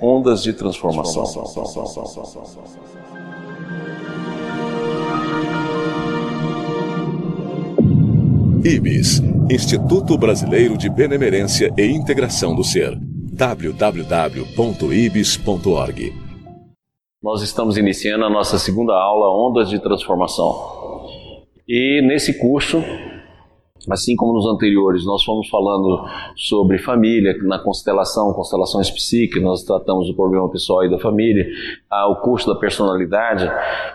Ondas de transformação. IBIS Instituto Brasileiro de Benemerência e Integração do Ser. www.ibis.org Nós estamos iniciando a nossa segunda aula Ondas de Transformação. E nesse curso Assim como nos anteriores, nós fomos falando sobre família, na constelação, constelações psíquicas, nós tratamos do problema pessoal e da família, o curso da personalidade,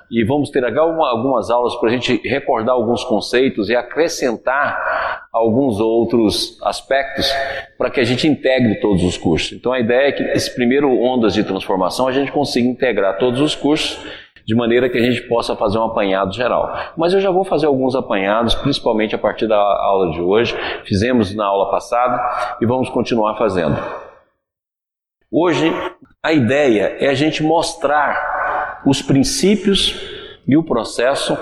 e vamos ter algumas aulas para a gente recordar alguns conceitos e acrescentar alguns outros aspectos para que a gente integre todos os cursos. Então a ideia é que esse primeiro Ondas de Transformação a gente consiga integrar todos os cursos de maneira que a gente possa fazer um apanhado geral. Mas eu já vou fazer alguns apanhados, principalmente a partir da aula de hoje. Fizemos na aula passada e vamos continuar fazendo. Hoje, a ideia é a gente mostrar os princípios e o processo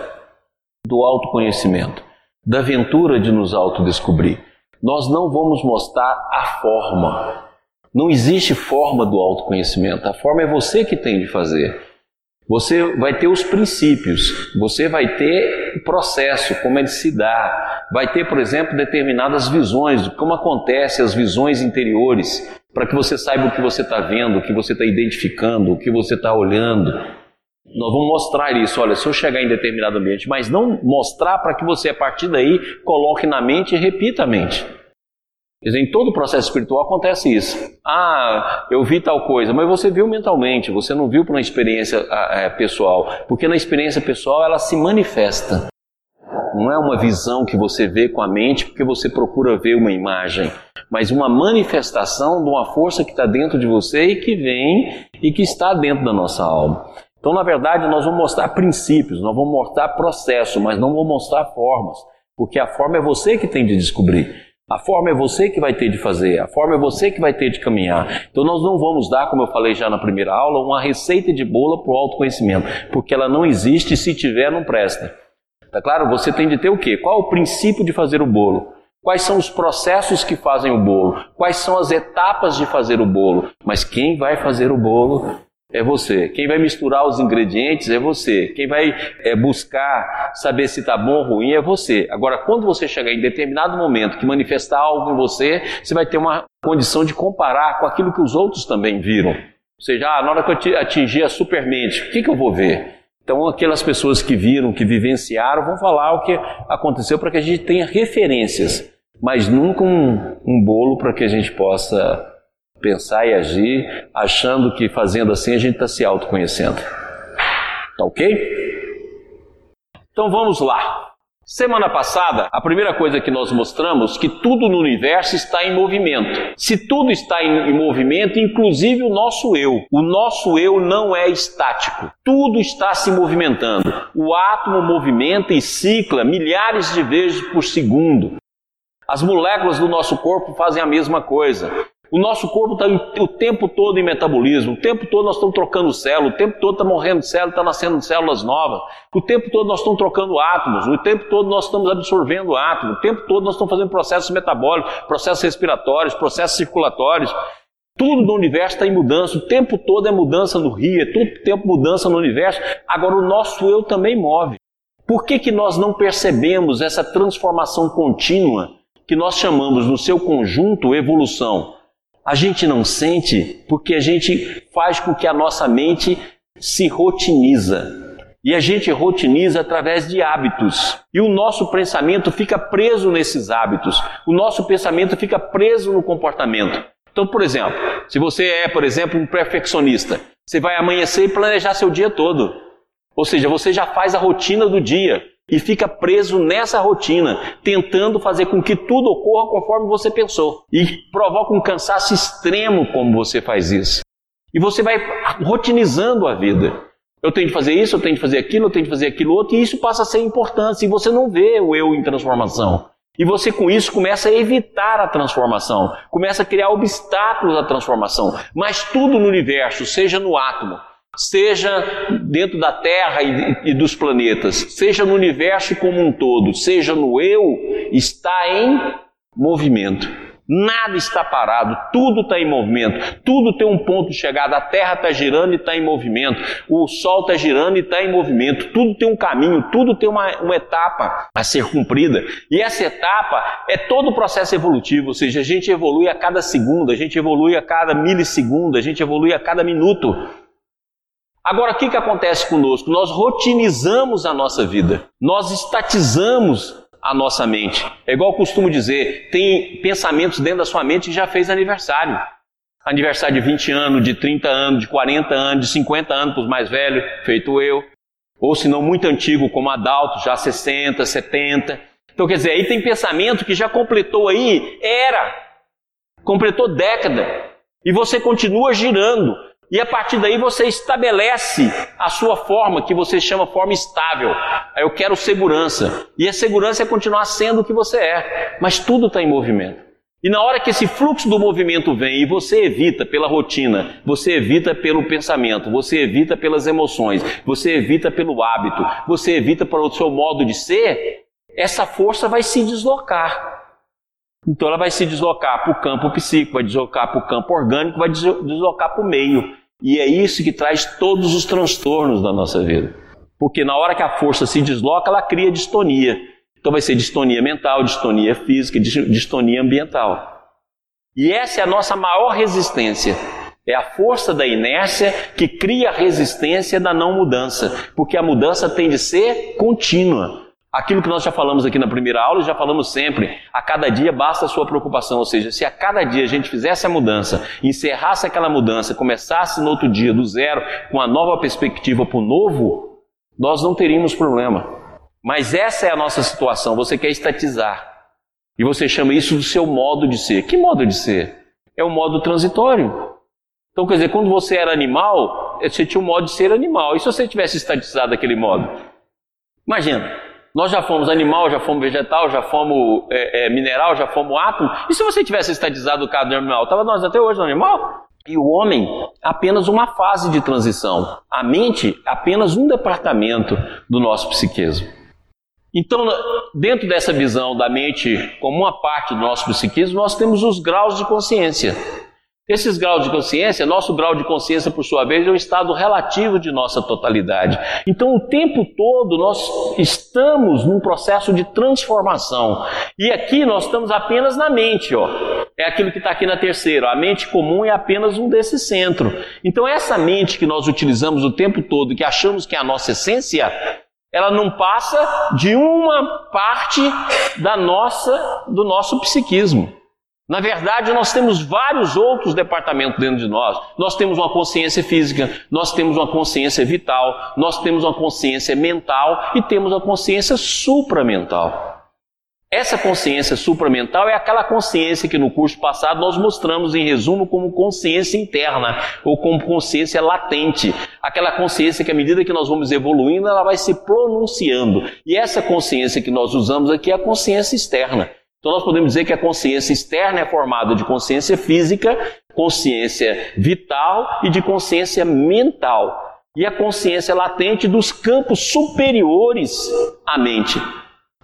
do autoconhecimento, da aventura de nos autodescobrir. Nós não vamos mostrar a forma. Não existe forma do autoconhecimento. A forma é você que tem de fazer. Você vai ter os princípios, você vai ter o processo, como ele se dá, vai ter, por exemplo, determinadas visões, como acontecem as visões interiores, para que você saiba o que você está vendo, o que você está identificando, o que você está olhando. Nós vamos mostrar isso. Olha, se eu chegar em determinado ambiente, mas não mostrar para que você, a partir daí, coloque na mente e repita a mente. Em todo o processo espiritual acontece isso. Ah, eu vi tal coisa, mas você viu mentalmente, você não viu por uma experiência é, pessoal. Porque na experiência pessoal ela se manifesta. Não é uma visão que você vê com a mente porque você procura ver uma imagem, mas uma manifestação de uma força que está dentro de você e que vem e que está dentro da nossa alma. Então, na verdade, nós vamos mostrar princípios, nós vamos mostrar processo, mas não vamos mostrar formas, porque a forma é você que tem de descobrir. A forma é você que vai ter de fazer, a forma é você que vai ter de caminhar. Então nós não vamos dar, como eu falei já na primeira aula, uma receita de bola para o autoconhecimento, porque ela não existe e se tiver não presta. Tá claro? Você tem de ter o quê? Qual o princípio de fazer o bolo? Quais são os processos que fazem o bolo? Quais são as etapas de fazer o bolo? Mas quem vai fazer o bolo é você. Quem vai misturar os ingredientes é você. Quem vai é, buscar saber se está bom ou ruim é você. Agora, quando você chegar em determinado momento que manifestar algo em você, você vai ter uma condição de comparar com aquilo que os outros também viram. Ou seja, ah, na hora que eu atingir a supermente, o que, que eu vou ver? Então, aquelas pessoas que viram, que vivenciaram, vão falar o que aconteceu para que a gente tenha referências, mas nunca um, um bolo para que a gente possa pensar e agir achando que fazendo assim a gente está se autoconhecendo. Tá ok? Então vamos lá. Semana passada, a primeira coisa que nós mostramos que tudo no universo está em movimento. Se tudo está em, movimento, inclusive o nosso eu. O nosso eu não é estático. Tudo está se movimentando. O átomo movimenta e cicla milhares de vezes por segundo. As moléculas do nosso corpo fazem a mesma coisa. O nosso corpo está o tempo todo em metabolismo, o tempo todo nós estamos trocando células, o tempo todo está morrendo células, está nascendo células novas, o tempo todo nós estamos trocando átomos, o tempo todo nós estamos absorvendo átomos, o tempo todo nós estamos fazendo processos metabólicos, processos respiratórios, processos circulatórios. Tudo no universo está em mudança, o tempo todo é mudança no rio, é todo tempo mudança no universo. Agora o nosso eu também move. Por que, que nós não percebemos essa transformação contínua que nós chamamos no seu conjunto evolução? A gente não sente porque a gente faz com que a nossa mente se rotiniza. E a gente rotiniza através de hábitos. E o nosso pensamento fica preso nesses hábitos. O nosso pensamento fica preso no comportamento. Então, por exemplo, se você é, por exemplo, um perfeccionista, você vai amanhecer e planejar seu dia todo. Ou seja, você já faz a rotina do dia e fica preso nessa rotina, tentando fazer com que tudo ocorra conforme você pensou. E provoca um cansaço extremo como você faz isso. E você vai rotinizando a vida. Eu tenho de fazer isso, eu tenho de fazer aquilo, eu tenho de fazer aquilo outro, e isso passa a ser importante. E você não vê o eu em transformação. E você com isso começa a evitar a transformação, começa a criar obstáculos à transformação. Mas tudo no universo, seja no átomo, seja dentro da Terra e, e, dos planetas, seja no universo como um todo, seja no eu, está em movimento. Nada está parado, tudo está em movimento, tudo tem um ponto de chegada. A Terra está girando e está em movimento, o Sol está girando e está em movimento, tudo tem um caminho, tudo tem uma, uma etapa a ser cumprida. E essa etapa é todo o processo evolutivo, ou seja, a gente evolui a cada segundo, a gente evolui a cada milissegundo, a gente evolui a cada minuto. Agora, o que, que acontece conosco? Nós rotinizamos a nossa vida, nós estatizamos a nossa mente. É igual eu costumo dizer, tem pensamentos dentro da sua mente que já fez aniversário. Aniversário de 20 anos, de 30 anos, de 40 anos, de 50 anos para os mais velhos, feito eu. Ou se não muito antigo, como adulto, já 60, 70. Então quer dizer, aí tem pensamento que já completou aí era, completou década. E você continua girando. E a partir daí você estabelece a sua forma, que você chama forma estável. Eu quero segurança. E a segurança é continuar sendo o que você é. Mas tudo está em movimento. E na hora que esse fluxo do movimento vem e você evita pela rotina, você evita pelo pensamento, você evita pelas emoções, você evita pelo hábito, você evita pelo seu modo de ser, essa força vai se deslocar. Então ela vai se deslocar para o campo psíquico, vai deslocar para o campo orgânico, vai deslocar para o meio. E é isso que traz todos os transtornos da nossa vida. Porque na hora que a força se desloca, ela cria distonia. Então vai ser distonia mental, distonia física, distonia ambiental. E essa é a nossa maior resistência. É a força da inércia que cria a resistência da não mudança. Porque a mudança tem de ser contínua. Aquilo que nós já falamos aqui na primeira aula, já falamos sempre, a cada dia basta a sua preocupação, ou seja, se a cada dia a gente fizesse a mudança, encerrasse aquela mudança, começasse no outro dia do zero, com a nova perspectiva para o novo, nós não teríamos problema. Mas essa é a nossa situação, você quer estatizar. E você chama isso do seu modo de ser. Que modo de ser? É o modo transitório. Então, quer dizer, quando você era animal, você tinha um modo de ser animal. E se você tivesse estatizado aquele modo? Imagina, nós já fomos animal, já fomos vegetal, já fomos é, é, mineral, já fomos átomo. E se você tivesse estatizado o caso animal, estava nós até hoje no animal? E o homem, apenas uma fase de transição. A mente, apenas um departamento do nosso psiquismo. Então, dentro dessa visão da mente como uma parte do nosso psiquismo, nós temos os graus de consciência. Esses graus de consciência, nosso grau de consciência, por sua vez, é o estado relativo de nossa totalidade. Então, o tempo todo nós estamos num processo de transformação. E aqui nós estamos apenas na mente, ó. É aquilo que está aqui na terceira. A mente comum é apenas um desse centro. Então, essa mente que nós utilizamos o tempo todo, que achamos que é a nossa essência, ela não passa de uma parte da nossa, do nosso psiquismo. Na verdade, nós temos vários outros departamentos dentro de nós. Nós temos uma consciência física, nós temos uma consciência vital, nós temos uma consciência mental e temos a consciência supramental. Essa consciência supramental é aquela consciência que no curso passado nós mostramos em resumo como consciência interna ou como consciência latente. Aquela consciência que à medida que nós vamos evoluindo, ela vai se pronunciando. E essa consciência que nós usamos aqui é a consciência externa. Então nós podemos dizer que a consciência externa é formada de consciência física, consciência vital e de consciência mental. E a consciência latente dos campos superiores à mente,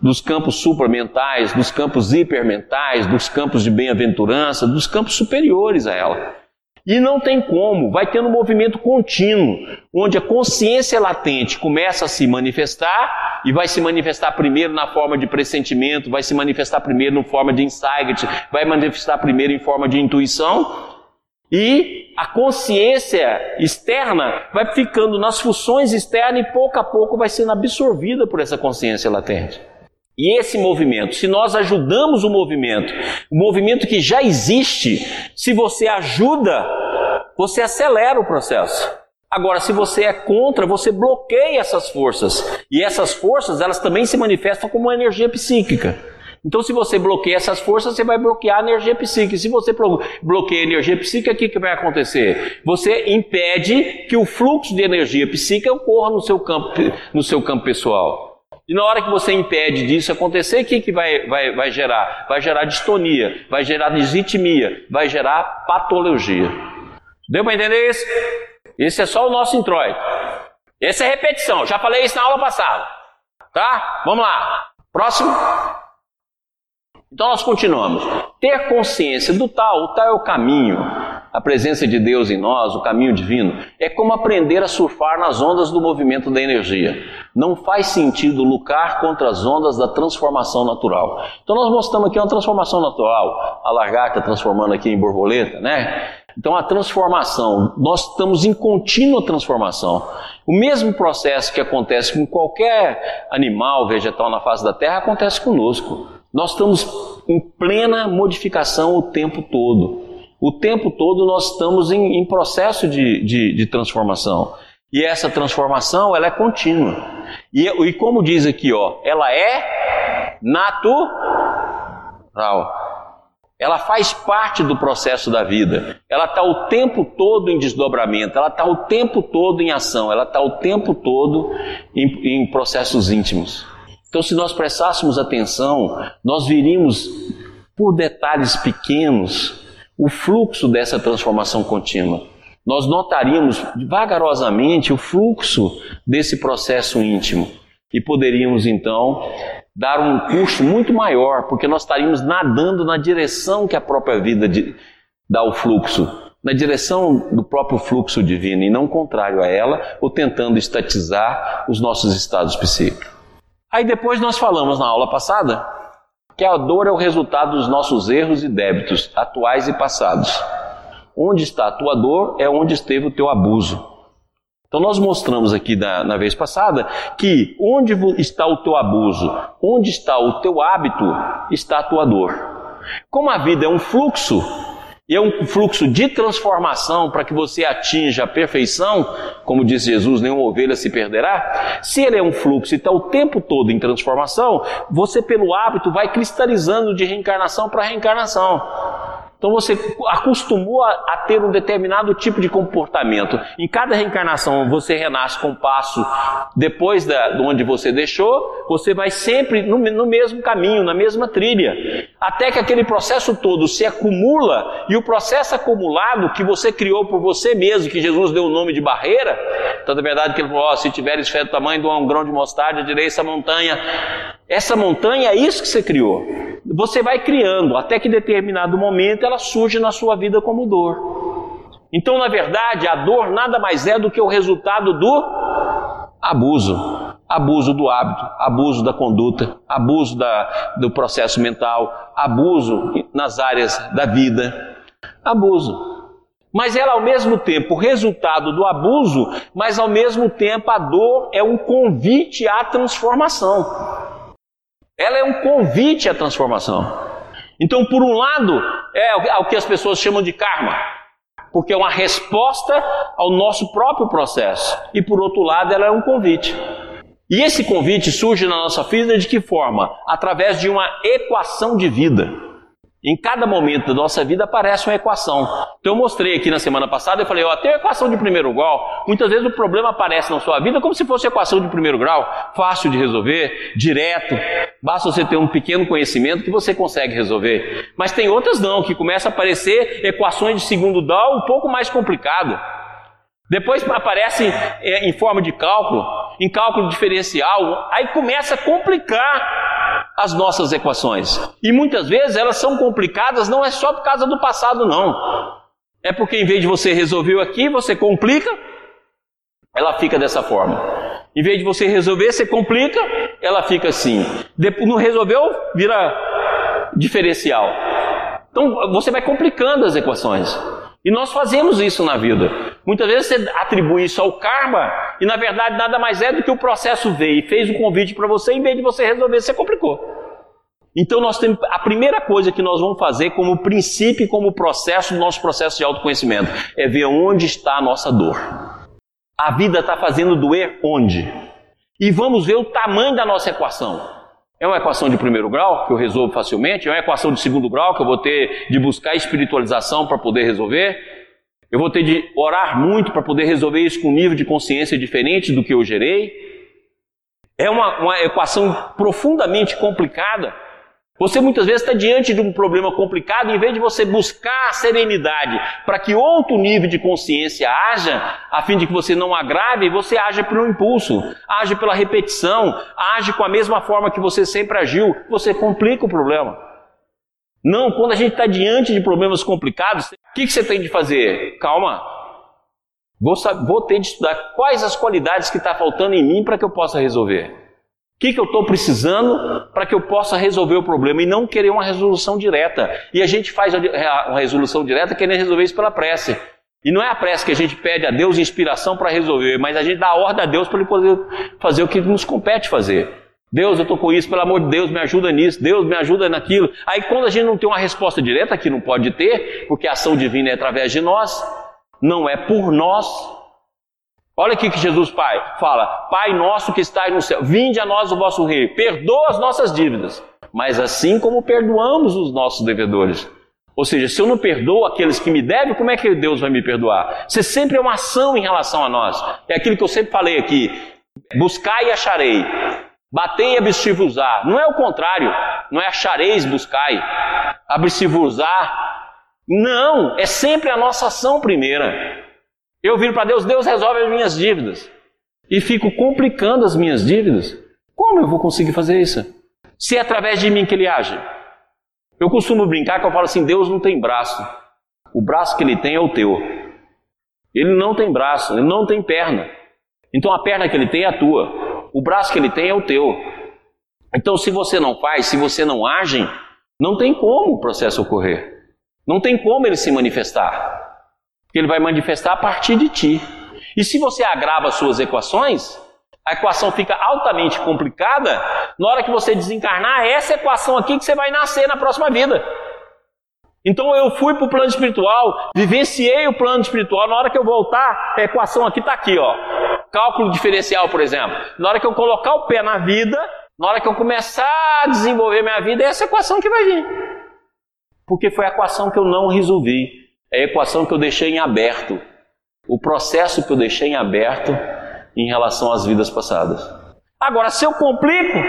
dos campos supramentais, dos campos hipermentais, dos campos de bem-aventurança, dos campos superiores a ela. E não tem como, vai tendo um movimento contínuo, onde a consciência latente começa a se manifestar e vai se manifestar primeiro na forma de pressentimento, vai se manifestar primeiro na forma de insight, vai manifestar primeiro em forma de intuição. E a consciência externa vai ficando nas funções externas e pouco a pouco vai sendo absorvida por essa consciência latente. E esse movimento, se nós ajudamos o movimento, o movimento que já existe, se você ajuda, você acelera o processo. Agora, se você é contra, você bloqueia essas forças. E essas forças, elas também se manifestam como uma energia psíquica. Então, se você bloqueia essas forças, você vai bloquear a energia psíquica. Se você bloqueia a energia psíquica, o que, que vai acontecer? Você impede que o fluxo de energia psíquica ocorra no seu campo, no seu campo pessoal. E na hora que você impede disso acontecer, o que, que vai, vai, vai gerar? Vai gerar distonia, vai gerar desitmia, vai gerar patologia. Deu para entender isso? Esse é só o nosso introito. Essa é repetição, já falei isso na aula passada. Tá? Vamos lá. Próximo. Então nós continuamos. Ter consciência do tal, o tal é o caminho, a presença de Deus em nós, o caminho divino, é como aprender a surfar nas ondas do movimento da energia. Não faz sentido lutar contra as ondas da transformação natural. Então nós mostramos aqui uma transformação natural. A lagarta transformando aqui em borboleta, né? Então a transformação, nós estamos em contínua transformação. O mesmo processo que acontece com qualquer animal, vegetal na face da Terra, acontece conosco. Nós estamos em plena modificação o tempo todo. O tempo todo nós estamos em, em processo de, de, de, transformação. E essa transformação ela é contínua. E, e como diz aqui, ó, ela é natural. Ela faz parte do processo da vida. Ela está o tempo todo em desdobramento, ela está o tempo todo em ação, ela está o tempo todo em, em processos íntimos. Então, se nós prestássemos atenção, nós viríamos por detalhes pequenos o fluxo dessa transformação contínua. Nós notaríamos vagarosamente o fluxo desse processo íntimo e poderíamos então dar um curso muito maior, porque nós estaríamos nadando na direção que a própria vida de, dá o fluxo, na direção do próprio fluxo divino e não contrário a ela, ou tentando estatizar os nossos estados psíquicos. Aí depois nós falamos na aula passada que a dor é o resultado dos nossos erros e débitos, atuais e passados. Onde está a tua dor é onde esteve o teu abuso. Então nós mostramos aqui na, na, vez passada que onde está o teu abuso, onde está o teu hábito, está a tua dor. Como a vida é um fluxo, e é um fluxo de transformação para que você atinja a perfeição, como diz Jesus, nenhuma ovelha se perderá. Se ele é um fluxo e está o tempo todo em transformação, você, pelo hábito, vai cristalizando de reencarnação para reencarnação. Então você acostumou a, a, ter um determinado tipo de comportamento. Em cada reencarnação você renasce com um passo depois da, de onde você deixou, você vai sempre no, no mesmo caminho, na mesma trilha. Até que aquele processo todo se acumula e o processo acumulado que você criou por você mesmo, que Jesus deu o nome de barreira, tanto é verdade que ele falou: oh, se tiveres fé do tamanho de um grão de mostarda, direi essa montanha. Essa montanha é isso que você criou. Você vai criando até que determinado momento ela surge na sua vida como dor. Então, na verdade, a dor nada mais é do que o resultado do abuso. Abuso do hábito, abuso da conduta, abuso da, do processo mental, abuso nas áreas da vida. Abuso. Mas ela, ao mesmo tempo, resultado do abuso, mas ao mesmo tempo a dor é um convite à transformação. Ela é um convite à transformação. Então, por um lado, é o que as pessoas chamam de karma, porque é uma resposta ao nosso próprio processo. E por outro lado, ela é um convite. E esse convite surge na nossa vida de que forma? Através de uma equação de vida. Em cada momento da nossa vida aparece uma equação. Então eu mostrei aqui na semana passada, eu falei, ó, tem equação de primeiro grau. Muitas vezes o problema aparece na sua vida como se fosse equação de primeiro grau, fácil de resolver, direto. Basta você ter um pequeno conhecimento que você consegue resolver. Mas tem outras não, que começam a aparecer equações de segundo grau um pouco mais complicado. Depois aparecem é, em forma de cálculo, em cálculo diferencial, aí começa a complicar as nossas equações. E muitas vezes elas são complicadas não é só por causa do passado, não. É porque em vez de você resolver aqui, você complica, ela fica dessa forma. Em vez de você resolver, você complica, ela fica assim. Depois não resolveu, vira diferencial. Então você vai complicando as equações. E nós fazemos isso na vida. Muitas vezes você atribui isso ao karma e na verdade nada mais é do que o processo veio e fez um convite para você, em vez de você resolver, você complicou. Então nós temos a primeira coisa que nós vamos fazer como princípio, como processo do nosso processo de autoconhecimento, é ver onde está a nossa dor. A vida está fazendo doer onde? E vamos ver o tamanho da nossa equação. É uma equação de primeiro grau, que eu resolvo facilmente? É uma equação de segundo grau, que eu vou ter de buscar espiritualização para poder resolver? Eu vou ter de orar muito para poder resolver isso com um nível de consciência diferente do que eu gerei? É uma, uma equação profundamente complicada. Você muitas vezes está diante de um problema complicado, em vez de você buscar a serenidade para que outro nível de consciência haja, a fim de que você não agrave, você age pelo impulso, age pela repetição, age com a mesma forma que você sempre agiu, você complica o problema. Não, quando a gente está diante de problemas complicados, o que, que, você tem de fazer? Calma. Vou, vou ter de estudar quais as qualidades que está faltando em mim para que eu possa resolver. Que, que eu estou precisando para que eu possa resolver o problema e não querer uma resolução direta. E a gente faz uma resolução direta querendo resolver isso pela prece. E não é a prece que a gente pede a Deus inspiração para resolver, mas a gente dá a ordem a Deus para ele poder fazer o que nos compete fazer. Deus, eu estou com isso, pelo amor de Deus, me ajuda nisso, Deus, me ajuda naquilo. Aí quando a gente não tem uma resposta direta, que não pode ter, porque a ação divina é através de nós, não é por nós. Olha aqui que Jesus Pai fala: Pai nosso que estás no céu, vinde a nós o vosso rei, perdoa as nossas dívidas, mas assim como perdoamos os nossos devedores. Ou seja, se eu não perdoo aqueles que me devem, como é que Deus vai me perdoar? Você sempre é uma ação em relação a nós. É aquilo que eu sempre falei aqui: buscai e acharei, batei e abstivos-á. Não é o contrário, não é achareis, buscai, abstivos-á. Não, é sempre a nossa ação primeira. Eu viro para Deus, Deus resolve as minhas dívidas. E fico complicando as minhas dívidas. Como eu vou conseguir fazer isso? Se é através de mim que ele age. Eu costumo brincar que eu falo assim: Deus não tem braço. O braço que ele tem é o teu. Ele não tem braço, ele não tem perna. Então a perna que ele tem é a tua. O braço que ele tem é o teu. Então se você não faz, se você não age, não tem como o processo ocorrer. Não tem como ele se manifestar. Porque ele vai manifestar a partir de ti. E se você agrava as suas equações, a equação fica altamente complicada, na hora que você desencarnar, é essa equação aqui que você vai nascer na próxima vida. Então eu fui para o plano espiritual, vivenciei o plano espiritual, na hora que eu voltar, a equação aqui está aqui, ó. Cálculo diferencial, por exemplo. Na hora que eu colocar o pé na vida, na hora que eu começar a desenvolver minha vida, é essa equação que vai vir. Porque foi a equação que eu não resolvi. É a equação que eu deixei em aberto. O processo que eu deixei em aberto em relação às vidas passadas. Agora, se eu complico,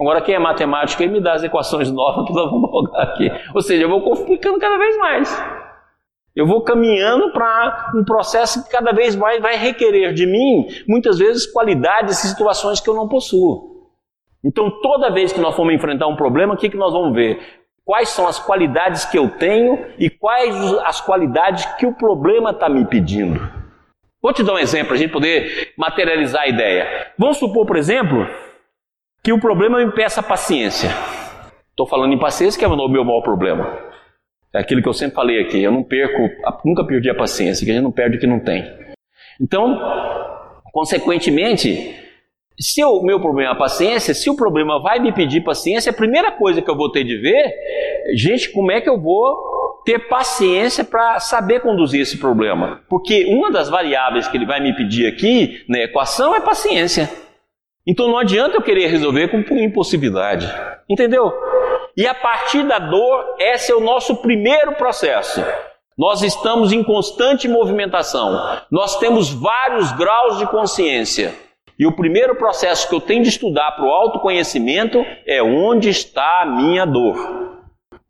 agora quem é matemática me dá as equações novas que nós vamos jogar aqui. Ou seja, eu vou complicando cada vez mais. Eu vou caminhando para um processo que cada vez mais vai requerer de mim, muitas vezes, qualidades e situações que eu não possuo. Então, toda vez que nós formos enfrentar um problema, o que, que nós vamos ver? Quais são as qualidades que eu tenho e quais as qualidades que o problema está me pedindo. Vou te dar um exemplo para a gente poder materializar a ideia. Vamos supor, por exemplo, que o problema me peça paciência. Estou falando em paciência, que é o meu maior problema. É aquilo que eu sempre falei aqui. Eu não perco, nunca perdi a paciência, que a gente não perde o que não tem. Então, consequentemente, se o meu problema é paciência, se o problema vai me pedir paciência, a primeira coisa que eu vou ter de ver, gente, como é que eu vou ter paciência para saber conduzir esse problema. Porque uma das variáveis que ele vai me pedir aqui na equação é paciência. Então não adianta eu querer resolver com impossibilidade. Entendeu? E a partir da dor, esse é o nosso primeiro processo. Nós estamos em constante movimentação. Nós temos vários graus de consciência. E o primeiro processo que eu tenho de estudar para o autoconhecimento é onde está a minha dor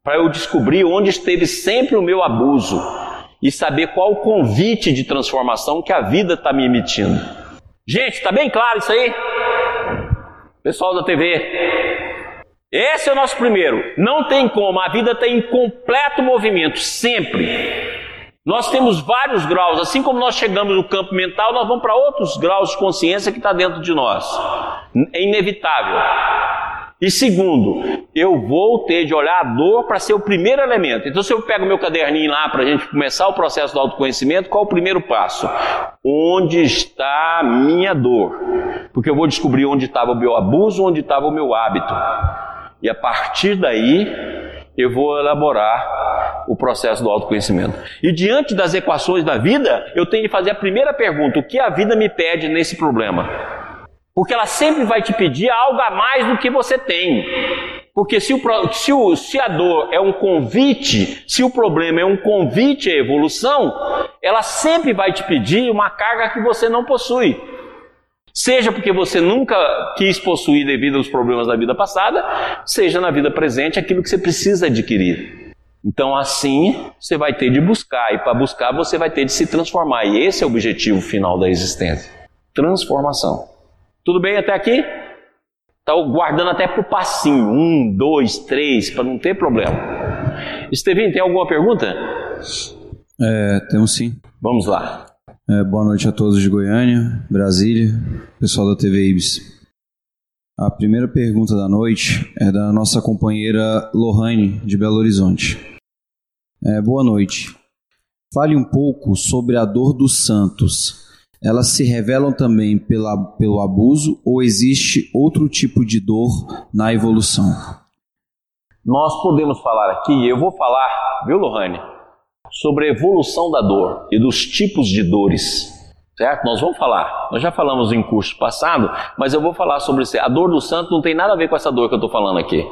para eu descobrir onde esteve sempre o meu abuso e saber qual o convite de transformação que a vida está me emitindo. Gente, está bem claro isso aí? Pessoal da TV. Esse é o nosso primeiro. Não tem como, a vida está em completo movimento, sempre. Nós temos vários graus, assim como nós chegamos no campo mental, nós vamos para outros graus de consciência que está dentro de nós. É inevitável. E segundo, eu vou ter de olhar a dor para ser o primeiro elemento. Então, se eu pego meu caderninho lá para a gente começar o processo do autoconhecimento, qual é o primeiro passo? Onde está a minha dor? Porque eu vou descobrir onde estava o meu abuso, onde estava o meu hábito. E a partir daí, eu vou elaborar o processo do autoconhecimento. E diante das equações da vida, eu tenho de fazer a primeira pergunta: o que a vida me pede nesse problema? Porque ela sempre vai te pedir algo a mais do que você tem. Porque se, o, se, o, se a dor é um convite, se o problema é um convite à evolução, ela sempre vai te pedir uma carga que você não possui. Seja porque você nunca quis possuir devido aos problemas da vida passada, seja na vida presente aquilo que você precisa adquirir. Então, assim, você vai ter de buscar, e para buscar, você vai ter de se transformar. E esse é o objetivo final da existência: transformação. Tudo bem até aqui? Está guardando até para o passinho. Um, dois, três, para não ter problema. Estevinho, tem alguma pergunta? É, temos sim. Vamos lá. É, boa noite a todos de Goiânia, Brasília, pessoal da TV Ibis. A primeira pergunta da noite é da nossa companheira Lohane, de Belo Horizonte. É, boa noite. Fale um pouco sobre a dor dos santos. Elas se revelam também pela, pelo abuso ou existe outro tipo de dor na evolução? Nós podemos falar aqui, eu vou falar, viu, Lohane, sobre a evolução da dor e dos tipos de dores. Certo? Nós vamos falar. Nós já falamos em curso passado, mas eu vou falar sobre isso. A dor do santo não tem nada a ver com essa dor que eu estou falando aqui.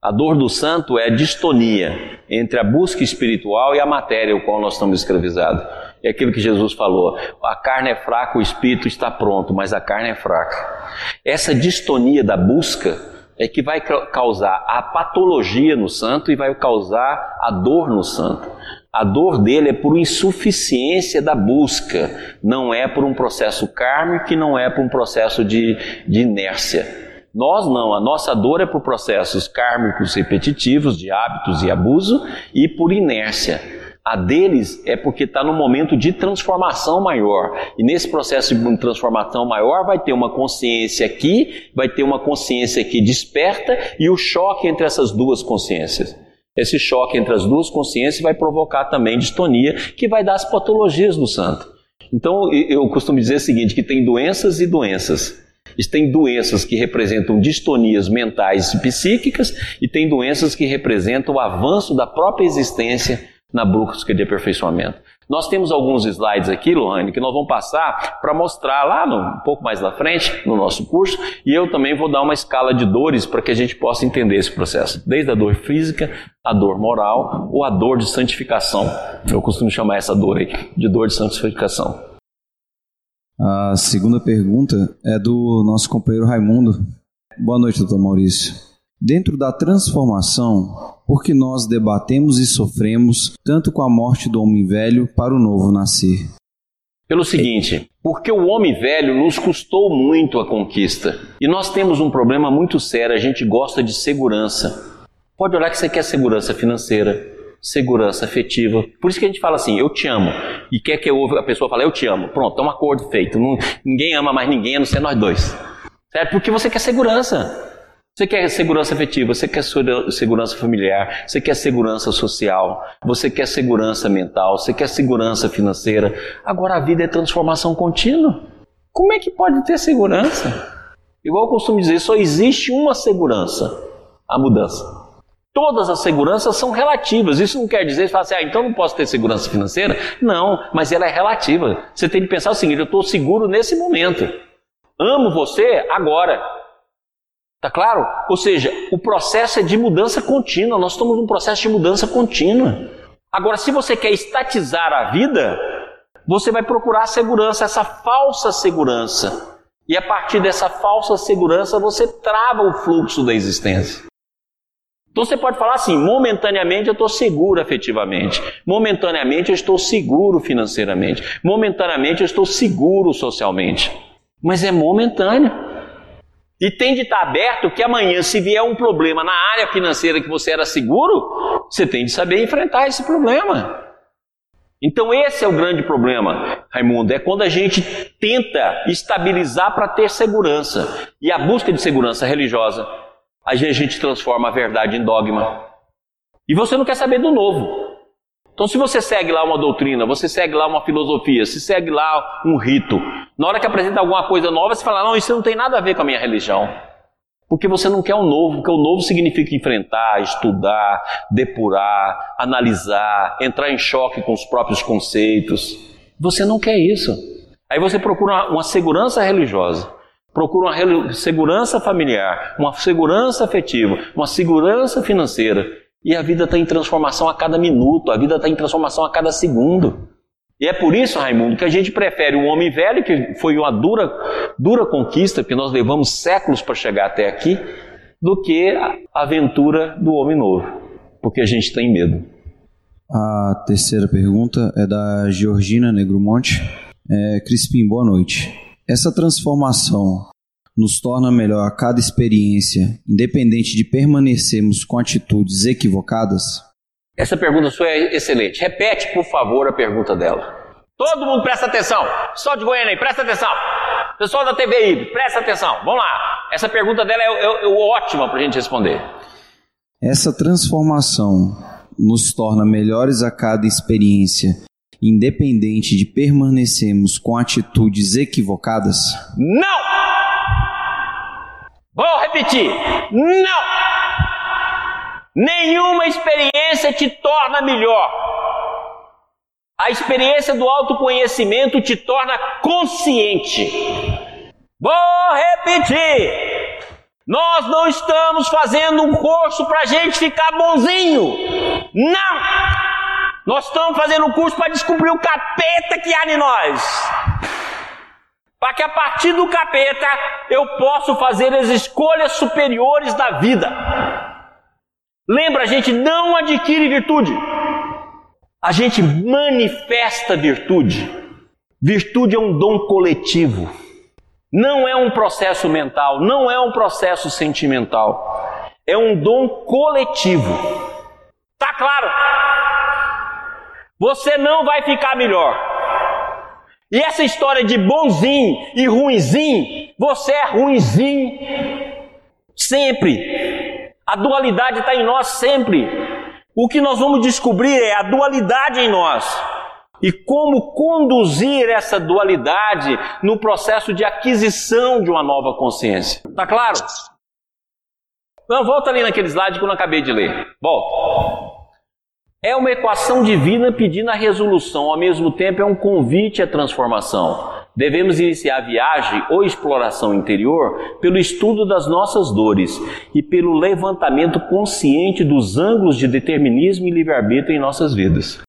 A dor do santo é a distonia entre a busca espiritual e a matéria, o qual nós estamos escravizados. É aquilo que Jesus falou: a carne é fraca, o espírito está pronto, mas a carne é fraca. Essa distonia da busca é que vai causar a patologia no santo e vai causar a dor no santo. A dor dele é por insuficiência da busca, não é por um processo kármico, não é por um processo de, de inércia. Nós não, a nossa dor é por processos kármicos repetitivos de hábitos e abuso e por inércia. A deles é porque está no momento de transformação maior. E nesse processo de transformação maior vai ter uma consciência aqui, vai ter uma consciência que desperta e o choque entre essas duas consciências. Esse choque entre as duas consciências vai provocar também distonia, que vai dar as patologias do santo. Então eu costumo dizer o seguinte: que tem doenças e doenças. Tem doenças que representam distonias mentais e psíquicas e tem doenças que representam o avanço da própria existência na busca de aperfeiçoamento. Nós temos alguns slides aqui, Lohane, que nós vamos passar para mostrar lá no, um pouco mais na frente, no nosso curso, e eu também vou dar uma escala de dores para que a gente possa entender esse processo, desde a dor física, a dor moral ou a dor de santificação. Eu costumo chamar essa dor aí de dor de santificação. A segunda pergunta é do nosso companheiro Raimundo. Boa noite, doutor Maurício. Dentro da transformação, por que nós debatemos e sofremos tanto com a morte do homem velho para o novo nascer? Pelo seguinte, porque o homem velho nos custou muito a conquista. E nós temos um problema muito sério, a gente gosta de segurança. Pode olhar que você quer segurança financeira, segurança afetiva. Por isso que a gente fala assim, eu te amo. E quer que eu, a pessoa fale, eu te amo. Pronto, é um acordo feito. Ninguém ama mais ninguém, a não ser nós dois. Certo? Porque você quer segurança. Você quer segurança afetiva, você quer segurança familiar, você quer segurança social, você quer segurança mental, você quer segurança financeira. Agora a vida é transformação contínua. Como é que pode ter segurança? Igual eu costumo dizer, só existe uma segurança: a mudança. Todas as seguranças são relativas. Isso não quer dizer que assim, ah, então não posso ter segurança financeira? Não, mas ela é relativa. Você tem que pensar o seguinte: eu estou seguro nesse momento. Amo você agora. Tá claro? Ou seja, o processo é de mudança contínua. Nós estamos num processo de mudança contínua. Agora, se você quer estatizar a vida, você vai procurar a segurança, essa falsa segurança. E a partir dessa falsa segurança, você trava o fluxo da existência. Então você pode falar assim: momentaneamente eu estou seguro afetivamente, momentaneamente eu estou seguro financeiramente, momentaneamente eu estou seguro socialmente. Mas é momentâneo. E tem de estar aberto que amanhã, se vier um problema na área financeira que você era seguro, você tem de saber enfrentar esse problema. Então, esse é o grande problema, Raimundo, é quando a gente tenta estabilizar para ter segurança. E a busca de segurança religiosa a gente transforma a verdade em dogma. E você não quer saber do novo. Então, se você segue lá uma doutrina, você segue lá uma filosofia, se segue lá um rito, na hora que apresenta alguma coisa nova, você fala: não, isso não tem nada a ver com a minha religião. Porque você não quer o novo, porque o novo significa enfrentar, estudar, depurar, analisar, entrar em choque com os próprios conceitos. Você não quer isso. Aí você procura uma segurança religiosa procura uma segurança familiar, uma segurança afetiva, uma segurança financeira. E a vida está em transformação a cada minuto, a vida está em transformação a cada segundo. E é por isso, Raimundo, que a gente prefere o homem velho, que foi uma dura, dura conquista, que nós levamos séculos para chegar até aqui, do que a aventura do homem novo, porque a gente tem medo. A terceira pergunta é da Georgina Negromonte. É, Crispim, boa noite. Essa transformação nos torna melhor a cada experiência, independente de permanecermos com atitudes equivocadas? Essa pergunta sua é excelente. Repete, por favor, a pergunta dela. Todo mundo presta atenção. Pessoal de Goiânia aí, presta atenção. Pessoal da TVI, presta atenção. Vamos lá. Essa pergunta dela é, é, é ótima para a gente responder. Essa transformação nos torna melhores a cada experiência, independente de permanecermos com atitudes equivocadas? Não! Vou repetir. Não! Nenhuma experiência te torna melhor. A experiência do autoconhecimento te torna consciente. Vou repetir. Nós não estamos fazendo um curso para a gente ficar bonzinho. Não! Nós estamos fazendo um curso para descobrir o capeta que há em nós para que a partir do capeta eu possa fazer as escolhas superiores da vida. Lembra, a gente não adquire virtude, a gente manifesta virtude. Virtude é um dom coletivo, não é um processo mental, não é um processo sentimental, é um dom coletivo. Tá claro? Você não vai ficar melhor. E essa história de bonzinho e ruinzinho, você é ruinzinho sempre. A dualidade está em nós sempre. O que nós vamos descobrir é a dualidade em nós. E como conduzir essa dualidade no processo de aquisição de uma nova consciência. Tá claro? Não, volta ali naquele slide que eu não acabei de ler. Volta. É uma equação divina pedindo a resolução, ao mesmo tempo é um convite à transformação. Devemos iniciar a viagem ou exploração interior pelo estudo das nossas dores e pelo levantamento consciente dos ângulos de determinismo e livre-arbítrio em nossas vidas.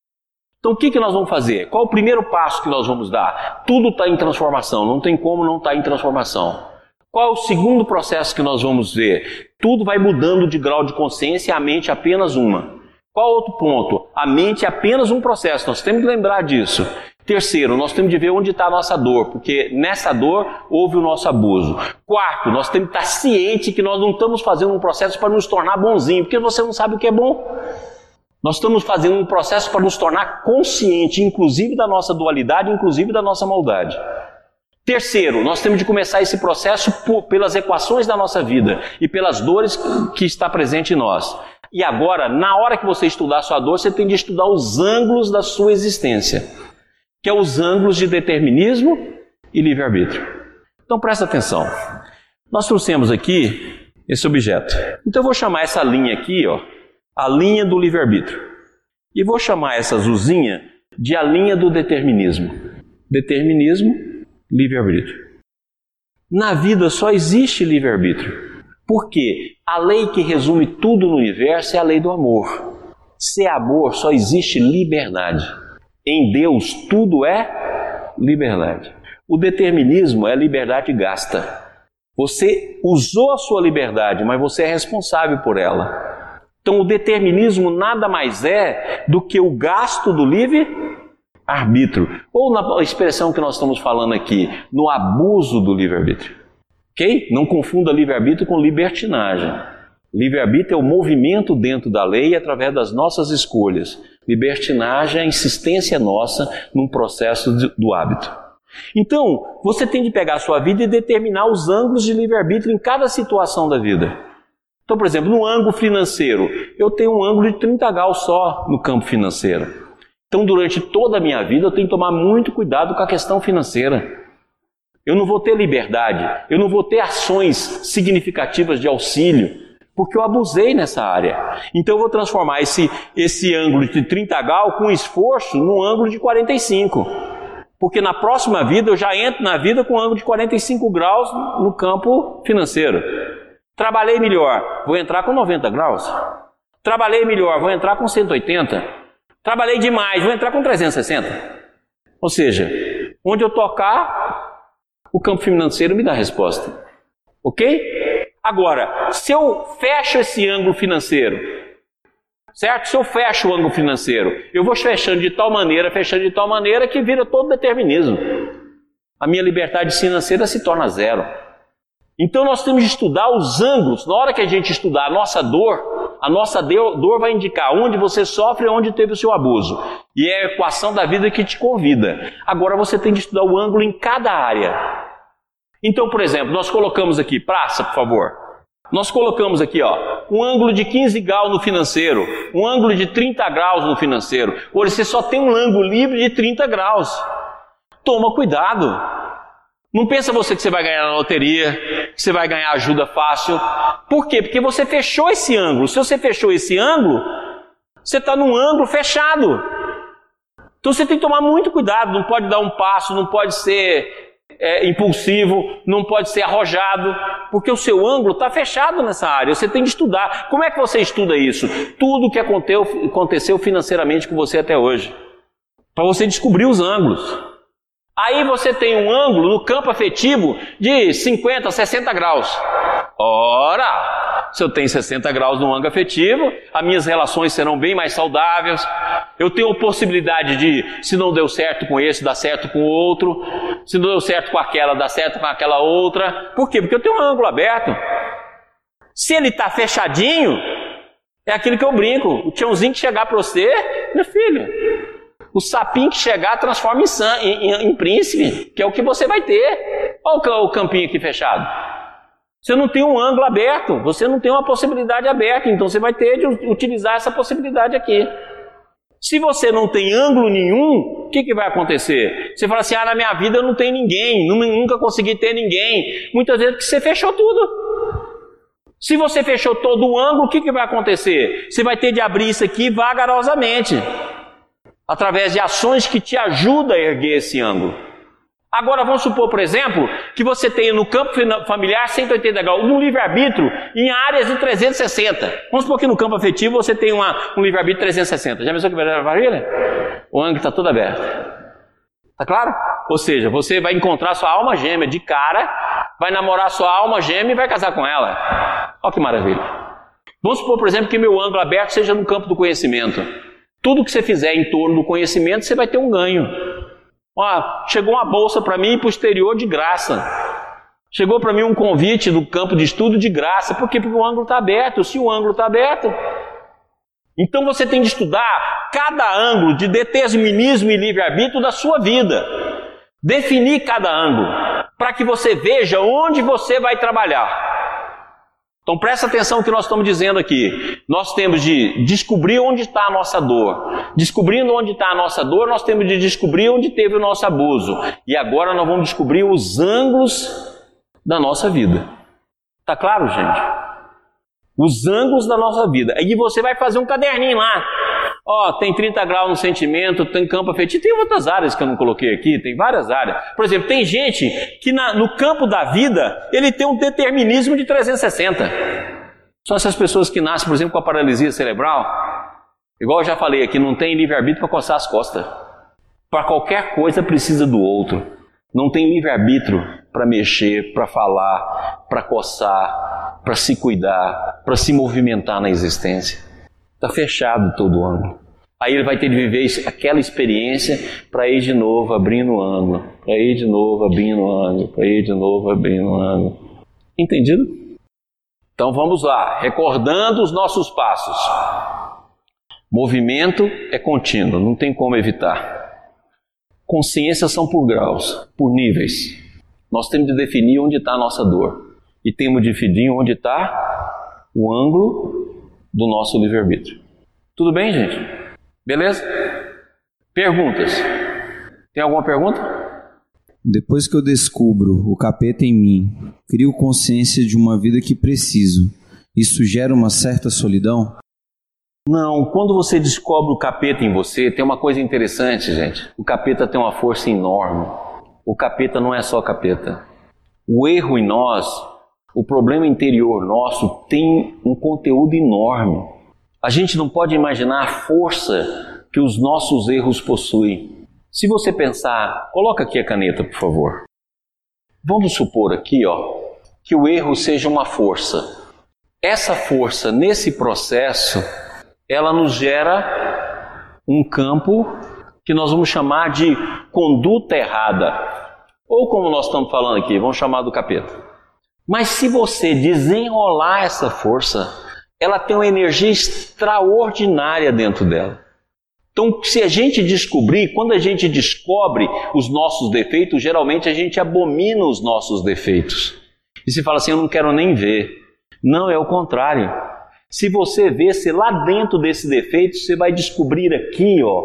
Então, o que, que nós vamos fazer? Qual o primeiro passo que nós vamos dar? Tudo está em transformação, não tem como não estar tá em transformação. Qual é o segundo processo que nós vamos ver? Tudo vai mudando de grau de consciência a mente apenas uma. Qual outro ponto? A mente é apenas um processo, nós temos que lembrar disso. Terceiro, nós temos de ver onde está a nossa dor, porque nessa dor houve o nosso abuso. Quarto, nós temos que estar ciente que nós não estamos fazendo um processo para nos tornar bonzinho, porque você não sabe o que é bom. Nós estamos fazendo um processo para nos tornar consciente, inclusive da nossa dualidade, inclusive da nossa maldade. Terceiro, nós temos de começar esse processo por, pelas equações da nossa vida e pelas dores que está presente em nós. E agora, na hora que você estudar sua dor, você tem de estudar os ângulos da sua existência, que é os ângulos de determinismo e livre-arbítrio. Então presta atenção. Nós trouxemos aqui esse objeto. Então eu vou chamar essa linha aqui, ó, a linha do livre-arbítrio. E vou chamar essa azulzinha de a linha do determinismo. Determinismo, livre-arbítrio. Na vida só existe livre-arbítrio. Porque a lei que resume tudo no universo é a lei do amor. Se é amor, só existe liberdade. Em Deus, tudo é liberdade. O determinismo é liberdade gasta. Você usou a sua liberdade, mas você é responsável por ela. Então, o determinismo nada mais é do que o gasto do livre arbítrio, ou na expressão que nós estamos falando aqui, no abuso do livre-arbítrio. Ok? Não confunda livre-arbítrio com libertinagem. Livre-arbítrio é o movimento dentro da lei através das nossas escolhas. Libertinagem é a insistência nossa num processo do hábito. Então, você tem de pegar a sua vida e determinar os ângulos de livre-arbítrio em cada situação da vida. Então, por exemplo, no ângulo financeiro, eu tenho um ângulo de 30 graus só no campo financeiro. Então, durante toda a minha vida, eu tenho que tomar muito cuidado com a questão financeira. Eu não vou ter liberdade, eu não vou ter ações significativas de auxílio, porque eu abusei nessa área. Então eu vou transformar esse, esse ângulo de 30 graus com esforço num ângulo de 45. Porque na próxima vida eu já entro na vida com um ângulo de 45 graus no campo financeiro. Trabalhei melhor, vou entrar com 90 graus. Trabalhei melhor, vou entrar com 180. Trabalhei demais, vou entrar com 360. Ou seja, onde eu tocar, o campo financeiro me dá a resposta. Ok? Agora, se eu fecho esse ângulo financeiro, certo? Se eu fecho o ângulo financeiro, eu vou fechando de tal maneira, fechando de tal maneira que vira todo determinismo. A minha liberdade financeira se torna zero. Então nós temos de estudar os ângulos. Na hora que a gente estudar a nossa dor, A nossa dor vai indicar onde você sofre e onde teve o seu abuso. E é a equação da vida que te convida. Agora você tem de estudar o ângulo em cada área. Então, por exemplo, nós colocamos aqui, praça, por favor. Nós colocamos aqui, ó, um ângulo de 15 graus no financeiro, um ângulo de 30 graus no financeiro. Hoje você só tem um ângulo livre de 30 graus. Toma cuidado. Não pensa você que você vai ganhar na loteria, que você vai ganhar ajuda fácil. Por quê? Porque você fechou esse ângulo. Se você fechou esse ângulo, você está num ângulo fechado. Então você tem que tomar muito cuidado. Não pode dar um passo, não pode ser é, impulsivo, não pode ser arrojado, porque o seu ângulo está fechado nessa área. Você tem que estudar. Como é que você estuda isso? Tudo o que aconteceu financeiramente com você até hoje. Para você descobrir os ângulos. Aí você tem um ângulo no campo afetivo de 50, 60 graus. Ora, se eu tenho 60 graus no ângulo afetivo, as minhas relações serão bem mais saudáveis. Eu tenho possibilidade de, se não deu certo com esse, dar certo com o outro. Se não deu certo com aquela, dar certo com aquela outra. Por quê? Porque eu tenho um ângulo aberto. Se ele está fechadinho, é aquilo que eu brinco. O tiãozinho que chegar para você, meu filho, o sapinho que chegar transforma em, em, em, príncipe, que é o que você vai ter. Olha o campinho aqui fechado. Você não tem um ângulo aberto, você não tem uma possibilidade aberta, então você vai ter de utilizar essa possibilidade aqui. Se você não tem ângulo nenhum, o que, que vai acontecer? Você fala assim: ah, na minha vida não tenho ninguém, nunca consegui ter ninguém. Muitas vezes porque você fechou tudo. Se você fechou todo o ângulo, o que, que vai acontecer? Você vai ter de abrir isso aqui vagarosamente através de ações que te ajudam a erguer esse ângulo. Agora vamos supor, por exemplo, que você tenha no campo familiar 180 graus, no livre-arbítrio em áreas de 360. Vamos supor que no campo afetivo você tem uma, um livre-arbítrio 360. Já pensou que maravilha? O ângulo está todo aberto. Tá claro? Ou seja, você vai encontrar sua alma gêmea de cara, vai namorar sua alma gêmea e vai casar com ela. Olha que maravilha. Vamos supor, por exemplo, que meu ângulo aberto seja no campo do conhecimento. Tudo que você fizer em torno do conhecimento, você vai ter um ganho. Ó, chegou uma bolsa para mim para o exterior de graça. Chegou para mim um convite do campo de estudo de graça. Por quê? Porque o ângulo está aberto. Se o ângulo está aberto. Então você tem de estudar cada ângulo de determinismo e livre-arbítrio da sua vida. Definir cada ângulo. Para que você veja onde você vai trabalhar. Então presta atenção no que nós estamos dizendo aqui. Nós temos de descobrir onde está a nossa dor. Descobrindo onde está a nossa dor, nós temos de descobrir onde teve o nosso abuso. E agora nós vamos descobrir os ângulos da nossa vida. Tá claro, gente? Os ângulos da nossa vida. Aí você vai fazer um caderninho lá. Ó, tem 30 graus no sentimento, tem campo afetivo, tem outras áreas que eu não coloquei aqui, tem várias áreas. Por exemplo, tem gente que na, no campo da vida, ele tem um determinismo de 360. São essas pessoas que nascem, por exemplo, com a paralisia cerebral. Igual eu já falei aqui, não tem livre-arbítrio para coçar as costas. Para qualquer coisa precisa do outro. Não tem livre-arbítrio para mexer, para falar, para coçar, para se cuidar, para se movimentar na existência. Está fechado todo o ângulo. Aí ele vai ter de viver aquela experiência para ir de novo abrindo o ângulo, para ir de novo abrindo o ângulo, para ir de novo abrindo o ângulo. Entendido? Então vamos lá, recordando os nossos passos. Movimento é contínuo, não tem como evitar. Consciências são por graus, por níveis. Nós temos de definir onde está a nossa dor. E temos de definir onde está o ângulo do nosso livre-arbítrio. Tudo bem, gente? Beleza? Perguntas? Tem alguma pergunta? Depois que eu descubro o capeta em mim, crio consciência de uma vida que preciso. Isso gera uma certa solidão? Não, quando você descobre o capeta em você, tem uma coisa interessante, gente. O capeta tem uma força enorme. O capeta não é só capeta. O erro em nós o problema interior nosso tem um conteúdo enorme. A gente não pode imaginar a força que os nossos erros possuem. Se você pensar, coloca aqui a caneta, por favor. Vamos supor aqui, ó, que o erro seja uma força. Essa força nesse processo, ela nos gera um campo que nós vamos chamar de conduta errada. Ou como nós estamos falando aqui, vamos chamar do capeta. Mas se você desenrolar essa força, ela tem uma energia extraordinária dentro dela. Então, se a gente descobrir, quando a gente descobre os nossos defeitos, geralmente a gente abomina os nossos defeitos. E se fala assim, eu não quero nem ver. Não, é o contrário. Se você vê, se lá dentro desse defeito, você vai descobrir aqui, ó,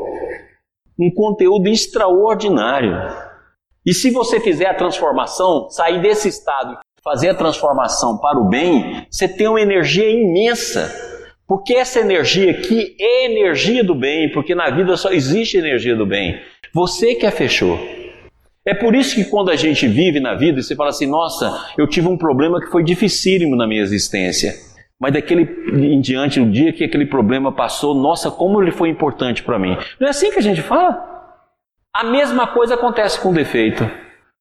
um conteúdo extraordinário. E se você fizer a transformação, sair desse estado fazer a transformação para o bem, você tem uma energia imensa. Porque essa energia aqui é energia do bem, porque na vida só existe energia do bem. Você que a fechou. É por isso que quando a gente vive na vida, você fala assim: nossa, eu tive um problema que foi dificílimo na minha existência. Mas daquele em diante, o dia que aquele problema passou, nossa, como ele foi importante para mim. Não é assim que a gente fala? A mesma coisa acontece com o defeito.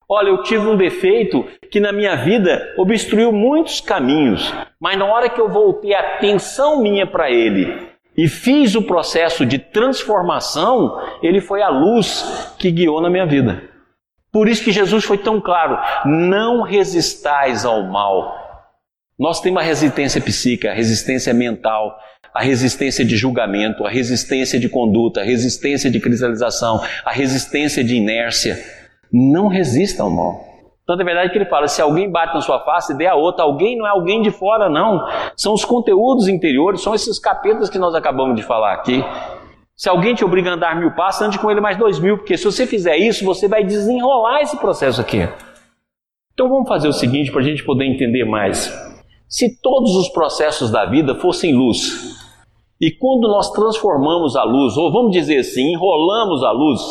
Olha, eu tive um defeito que na minha vida obstruiu muitos caminhos, mas na hora que eu voltei a atenção minha para ele e fiz o processo de transformação, ele foi a luz que guiou na minha vida. Por isso que Jesus foi tão claro: não resistais ao mal. Nós temos a resistência psíquica, a resistência mental, a resistência de julgamento, a resistência de conduta, a resistência de cristalização, a resistência de inércia. Não resista ao mal. Tanto é verdade que ele fala: se alguém bate na sua face, dê a outra. Alguém não é alguém de fora, não. São os conteúdos interiores, são esses capetas que nós acabamos de falar aqui. Se alguém te obriga a andar mil passos, ande com ele mais dois mil, porque se você fizer isso, você vai desenrolar esse processo aqui. Então vamos fazer o seguinte para a gente poder entender mais. Se todos os processos da vida fossem luz, e quando nós transformamos a luz, ou vamos dizer assim, enrolamos a luz,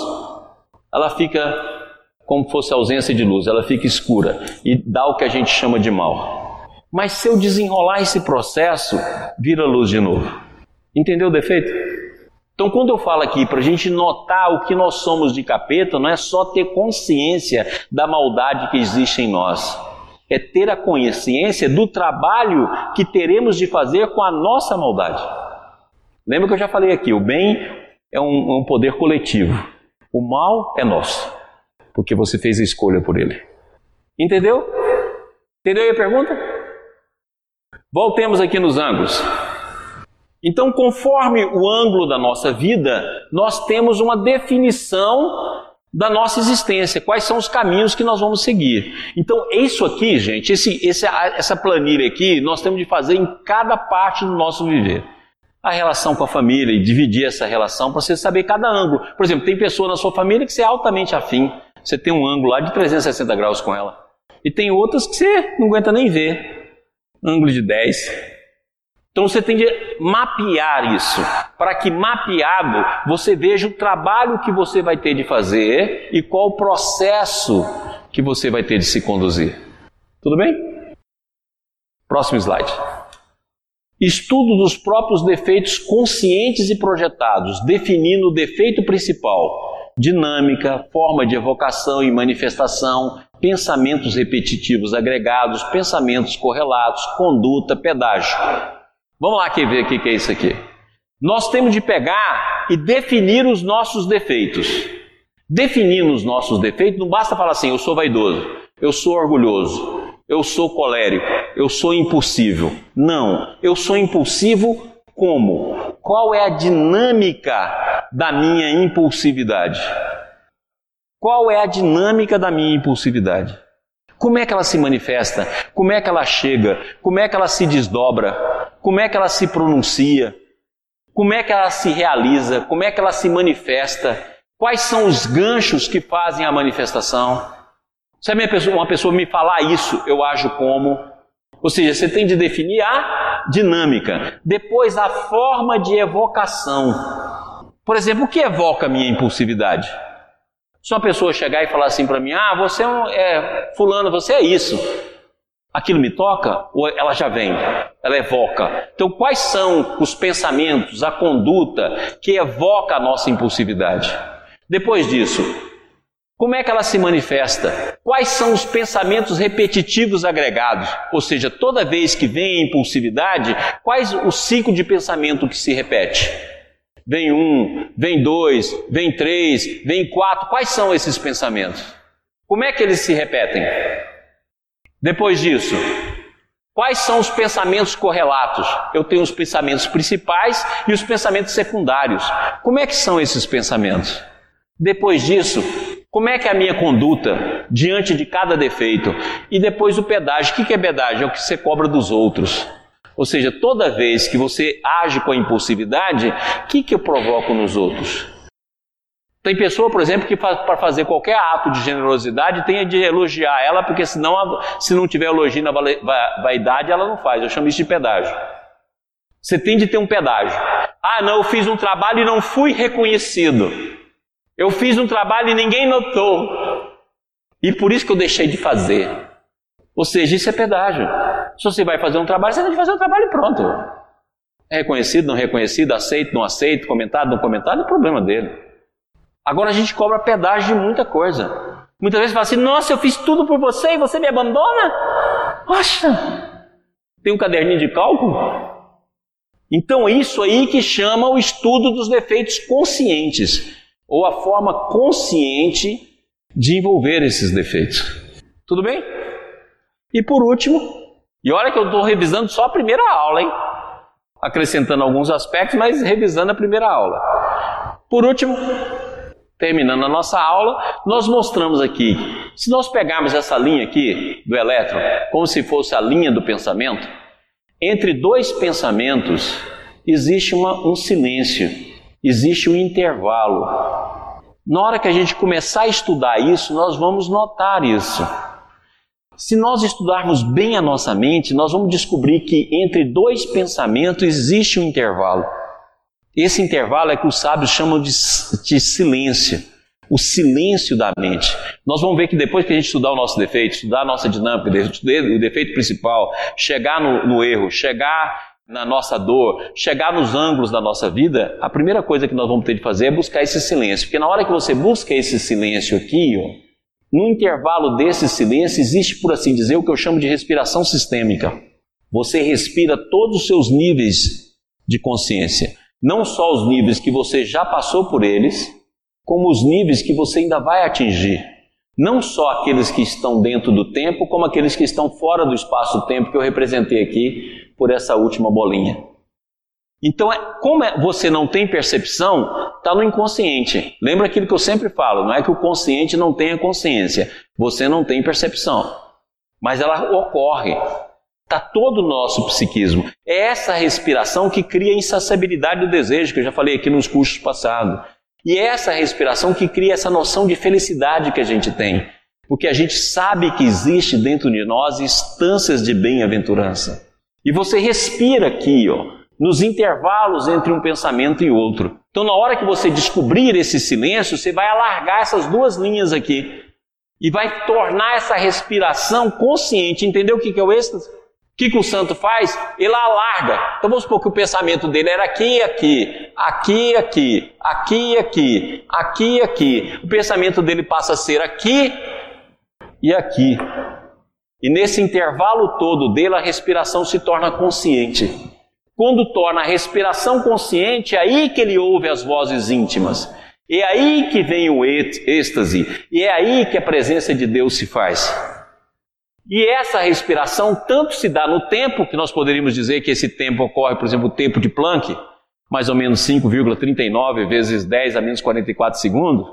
ela fica como fosse ausência de luz, ela fica escura e dá o que a gente chama de mal. Mas se eu desenrolar esse processo, vira luz de novo. Entendeu o defeito? Então, quando eu falo aqui para a gente notar o que nós somos de capeta, não é só ter consciência da maldade que existe em nós, é ter a consciência do trabalho que teremos de fazer com a nossa maldade. Lembra que eu já falei aqui: o bem é um, um poder coletivo, o mal é nosso porque você fez a escolha por ele. Entendeu? Entendeu a pergunta? Voltemos aqui nos ângulos. Então, conforme o ângulo da nossa vida, nós temos uma definição da nossa existência, quais são os caminhos que nós vamos seguir. Então, isso aqui, gente, esse, esse, essa planilha aqui, nós temos de fazer em cada parte do nosso viver. A relação com a família e dividir essa relação para você saber cada ângulo. Por exemplo, tem pessoa na sua família que você é altamente afim. Você tem um ângulo lá de 360 graus com ela. E tem outras que você não aguenta nem ver. Ângulo de 10. Então você tem de mapear isso, para que mapeado você veja o trabalho que você vai ter de fazer e qual o processo que você vai ter de se conduzir. Tudo bem? Próximo slide. Estudo dos próprios defeitos conscientes e projetados, definindo o defeito principal, dinâmica, forma de evocação e manifestação, pensamentos repetitivos agregados, pensamentos correlatos, conduta, pedágio. Vamos lá aqui ver o que é isso aqui. Nós temos de pegar e definir os nossos defeitos. Definindo os nossos defeitos, não basta falar assim, eu sou vaidoso, eu sou orgulhoso, eu sou colérico, eu sou impulsivo. Não, eu sou impulsivo como? Qual é a dinâmica da minha impulsividade? Qual é a dinâmica da minha impulsividade? Como é que ela se manifesta? Como é que ela chega? Como é que ela se desdobra? Como é que ela se pronuncia? Como é que ela se realiza? Como é que ela se manifesta? Quais são os ganchos que fazem a manifestação? Se uma pessoa me falar isso, eu ajo como? Ou seja, você tem de definir a dinâmica. Depois, a forma de evocação. Por exemplo, o que evoca a minha impulsividade? Se uma pessoa chegar e falar assim para mim: Ah, você é, um, é Fulano, você é isso. Aquilo me toca? Ou ela já vem? Ela evoca. Então, quais são os pensamentos, a conduta que evoca a nossa impulsividade? Depois disso, como é que ela se manifesta? Quais são os pensamentos repetitivos agregados? Ou seja, toda vez que vem a impulsividade, quais o ciclo de pensamento que se repete? Vem um, vem dois, vem três, vem quatro. Quais são esses pensamentos? Como é que eles se repetem? Depois disso, Quais são os pensamentos correlatos? Eu tenho os pensamentos principais e os pensamentos secundários. Como é que são esses pensamentos? Depois disso, como é que é a minha conduta diante de cada defeito? E depois o pedágio. O que é pedágio? É o que você cobra dos outros. Ou seja, toda vez que você age com a impulsividade, o que, que eu provoco nos outros? Tem pessoa, por exemplo, que para fazer qualquer ato de generosidade tem de elogiar ela, porque senão, se não tiver elogio na vaidade, ela não faz. Eu chamo isso de pedágio. Você tem de ter um pedágio. Ah, não, eu fiz um trabalho e não fui reconhecido. Eu fiz um trabalho e ninguém notou. E por isso que eu deixei de fazer. Ou seja, isso é pedágio. Se você vai fazer um trabalho, você tem que fazer um trabalho pronto. É reconhecido, não reconhecido, aceito, não aceito, comentado, não comentado, é problema dele. Agora a gente cobra pedágio de muita coisa. Muitas vezes fala assim: Nossa, eu fiz tudo por você e você me abandona? Poxa, tem um caderninho de cálculo? Então, isso aí que chama o estudo dos defeitos conscientes, ou a forma consciente de envolver esses defeitos. Tudo bem? E por último, e olha que eu estou revisando só a primeira aula, hein? Acrescentando alguns aspectos, mas revisando a primeira aula. Por último, terminando a nossa aula, nós mostramos aqui, se nós pegarmos essa linha aqui do elétron, como se fosse a linha do pensamento, entre dois pensamentos existe uma, um silêncio, existe um intervalo. Na hora que a gente começar a estudar isso, nós vamos notar isso. Se nós estudarmos bem a nossa mente, nós vamos descobrir que entre dois pensamentos existe um intervalo. Esse intervalo é que os sábios chamam de, de silêncio, o silêncio da mente. Nós vamos ver que depois que a gente estudar o nosso defeito, estudar a nossa dinâmica, o defeito principal, chegar no, no erro, chegar na nossa dor, chegar nos ângulos da nossa vida, a primeira coisa que nós vamos ter de fazer é buscar esse silêncio. Porque na hora que você busca esse silêncio aqui, ó, no intervalo desse silêncio existe, por assim dizer, o que eu chamo de respiração sistêmica. Você respira todos os seus níveis de consciência não só os níveis que você já passou por eles, como os níveis que você ainda vai atingir. Não só aqueles que estão dentro do tempo, como aqueles que estão fora do espaço-tempo que eu representei aqui por essa última bolinha. Então, é, como é, você não tem percepção, está no inconsciente. Lembra aquilo que eu sempre falo: não é que o consciente não tenha consciência, você não tem percepção. Mas ela ocorre. Está todo o nosso psiquismo. É essa respiração que cria a insaciabilidade do desejo, que eu já falei aqui nos cursos passados. E é essa respiração que cria essa noção de felicidade que a gente tem. Porque a gente sabe que existe dentro de nós instâncias de bem-aventurança. E você respira aqui, ó, nos intervalos entre um pensamento e outro. Então, na hora que você descobrir esse silêncio, você vai alargar essas duas linhas aqui. E vai tornar essa respiração consciente. Entendeu o que é o êxtase? O que, que o santo faz? Ele alarga. Então vamos supor que o pensamento dele era aqui aqui, aqui aqui, aqui aqui, aqui aqui. O pensamento dele passa a ser aqui e aqui. E nesse intervalo todo dele, a respiração se torna consciente. Quando torna a respiração consciente, é aí que ele ouve as vozes íntimas. É aí que vem o êxtase. E é aí que a presença de Deus se faz. E essa respiração tanto se dá no tempo, que nós poderíamos dizer que esse tempo ocorre, por exemplo, o tempo de Planck, mais ou menos 5,39 vezes 10 a menos 44 segundos,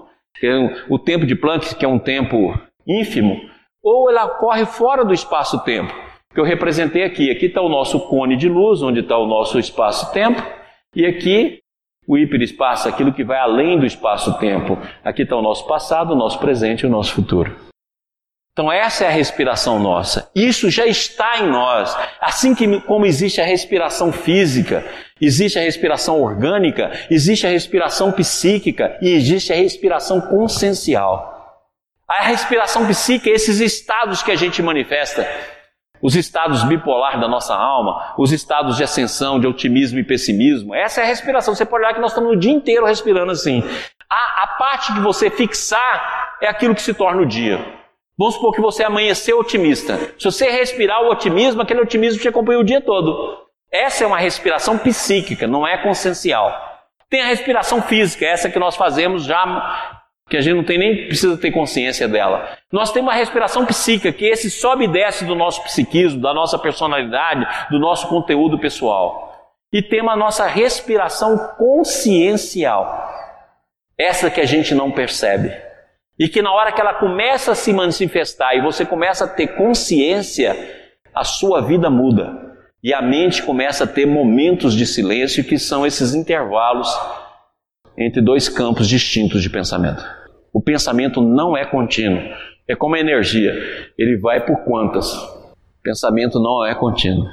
é o tempo de Planck, que é um tempo ínfimo, ou ela ocorre fora do espaço-tempo, que eu representei aqui. Aqui está o nosso cone de luz, onde está o nosso espaço-tempo, e aqui o hiperespaço, aquilo que vai além do espaço-tempo. Aqui está o nosso passado, o nosso presente e o nosso futuro. Então, essa é a respiração nossa. Isso já está em nós. Assim que, como existe a respiração física, existe a respiração orgânica, existe a respiração psíquica e existe a respiração consciencial. A respiração psíquica esses estados que a gente manifesta. Os estados bipolar da nossa alma, os estados de ascensão, de otimismo e pessimismo. Essa é a respiração. Você pode olhar que nós estamos o dia inteiro respirando assim. A, a parte que você fixar é aquilo que se torna o dia. Vamos supor que você amanheceu otimista. Se você respirar o otimismo, aquele otimismo te acompanha o dia todo. Essa é uma respiração psíquica, não é consciencial. Tem a respiração física, essa que nós fazemos já que a gente não tem nem precisa ter consciência dela. Nós temos uma respiração psíquica, que esse sobe e desce do nosso psiquismo, da nossa personalidade, do nosso conteúdo pessoal. E temos a nossa respiração consciencial. Essa que a gente não percebe. E que na hora que ela começa a se manifestar e você começa a ter consciência, a sua vida muda. E a mente começa a ter momentos de silêncio, que são esses intervalos entre dois campos distintos de pensamento. O pensamento não é contínuo, é como a energia, ele vai por quantas. O pensamento não é contínuo.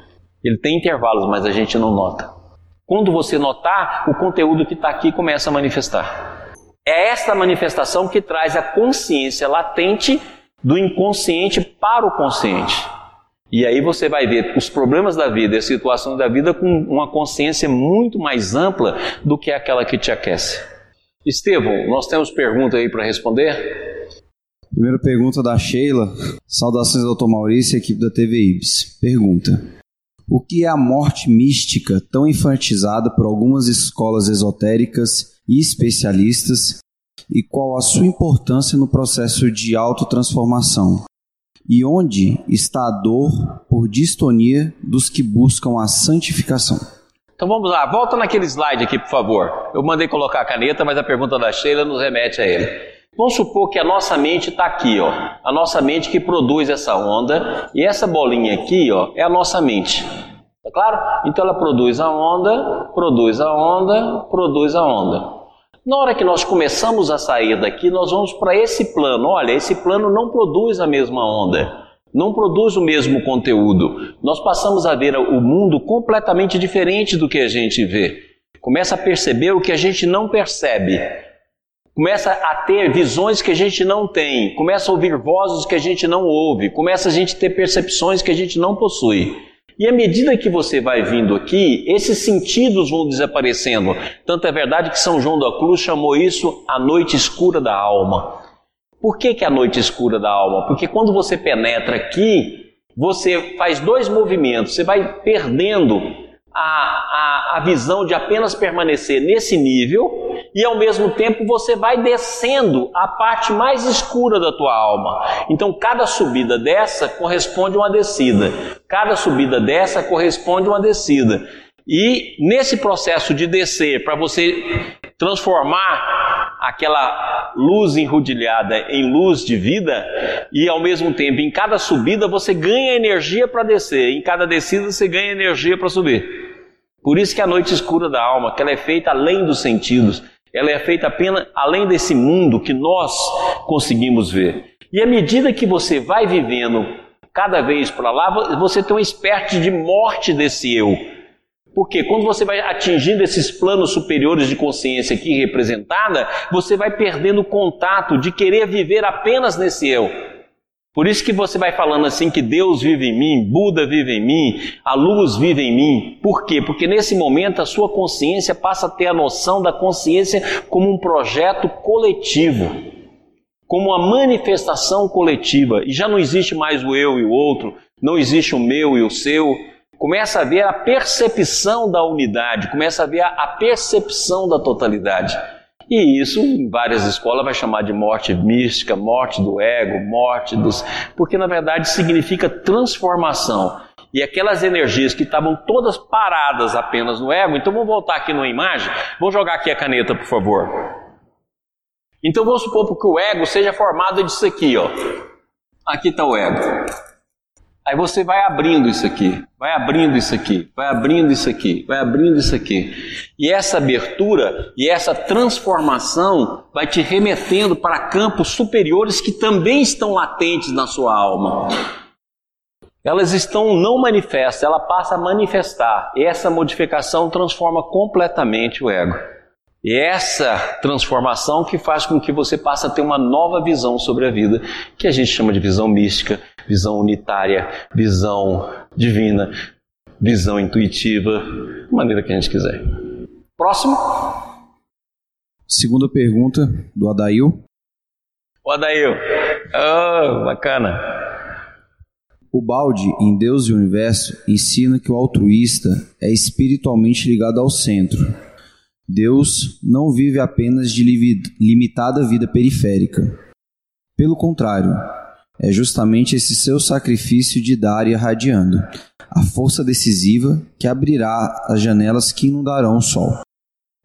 Ele tem intervalos, mas a gente não nota. Quando você notar, o conteúdo que está aqui começa a manifestar. É esta manifestação que traz a consciência latente do inconsciente para o consciente. E aí você vai ver os problemas da vida e as situações da vida com uma consciência muito mais ampla do que aquela que te aquece. Estevão, nós temos pergunta aí para responder? Primeira pergunta da Sheila. Saudações, doutor Maurício, equipe da TV Ibis. Pergunta: O que é a morte mística tão enfatizada por algumas escolas esotéricas e especialistas? E qual a sua importância no processo de autotransformação? e onde está a dor por distonia dos que buscam a santificação. Então vamos lá, volta naquele slide aqui, por favor. Eu mandei colocar a caneta, mas a pergunta da Sheila nos remete a ele. Vamos supor que a nossa mente está aqui, ó. A nossa mente que produz essa onda, e essa bolinha aqui, ó, é a nossa mente. Tá claro? Então ela produz a onda, produz a onda, produz a onda. Na hora que nós começamos a sair daqui, nós vamos para esse plano. Olha, esse plano não produz a mesma onda, não produz o mesmo conteúdo. Nós passamos a ver o mundo completamente diferente do que a gente vê. Começa a perceber o que a gente não percebe. Começa a ter visões que a gente não tem, começa a ouvir vozes que a gente não ouve, começa a gente ter percepções que a gente não possui. E à medida que você vai vindo aqui, esses sentidos vão desaparecendo. Tanto é verdade que São João da Cruz chamou isso a noite escura da alma. Por que, que a noite escura da alma? Porque quando você penetra aqui, você faz dois movimentos, você vai perdendo a, a, a visão de apenas permanecer nesse nível e ao mesmo tempo você vai descendo a parte mais escura da tua alma. Então cada subida dessa corresponde a uma descida. Cada subida dessa corresponde a uma descida. E nesse processo de descer, para você transformar aquela luz enrodilhada em luz de vida, e ao mesmo tempo, em cada subida você ganha energia para descer, em cada descida você ganha energia para subir. Por isso que a noite escura da alma, que ela é feita além dos sentidos, ela é feita apenas além desse mundo que nós conseguimos ver. E à medida que você vai vivendo cada vez para lá, você tem uma espécie de morte desse eu. Porque quando você vai atingindo esses planos superiores de consciência aqui representada, você vai perdendo o contato de querer viver apenas nesse eu. Por isso que você vai falando assim que Deus vive em mim, Buda vive em mim, a luz vive em mim. Por quê? Porque nesse momento a sua consciência passa a ter a noção da consciência como um projeto coletivo, como uma manifestação coletiva. E já não existe mais o eu e o outro, não existe o meu e o seu. Começa a ver a percepção da unidade, começa a ver a percepção da totalidade. E isso, em várias escolas, vai chamar de morte mística, morte do ego, morte dos. Porque na verdade significa transformação. E aquelas energias que estavam todas paradas apenas no ego, então vamos voltar aqui numa imagem. Vou jogar aqui a caneta, por favor. Então vamos supor que o ego seja formado disso aqui, ó. Aqui está o ego. Aí você vai abrindo isso aqui, vai abrindo isso aqui, vai abrindo isso aqui, vai abrindo isso aqui. E essa abertura e essa transformação vai te remetendo para campos superiores que também estão latentes na sua alma. Elas estão não manifestas, ela passa a manifestar. E essa modificação transforma completamente o ego. E é essa transformação que faz com que você passe a ter uma nova visão sobre a vida, que a gente chama de visão mística, visão unitária, visão divina, visão intuitiva, da maneira que a gente quiser. Próximo. Segunda pergunta do Adail. O Adail. Oh, bacana. O balde em Deus e o Universo ensina que o altruísta é espiritualmente ligado ao centro Deus não vive apenas de limitada vida periférica. Pelo contrário, é justamente esse seu sacrifício de dar e irradiando a força decisiva que abrirá as janelas que inundarão o sol.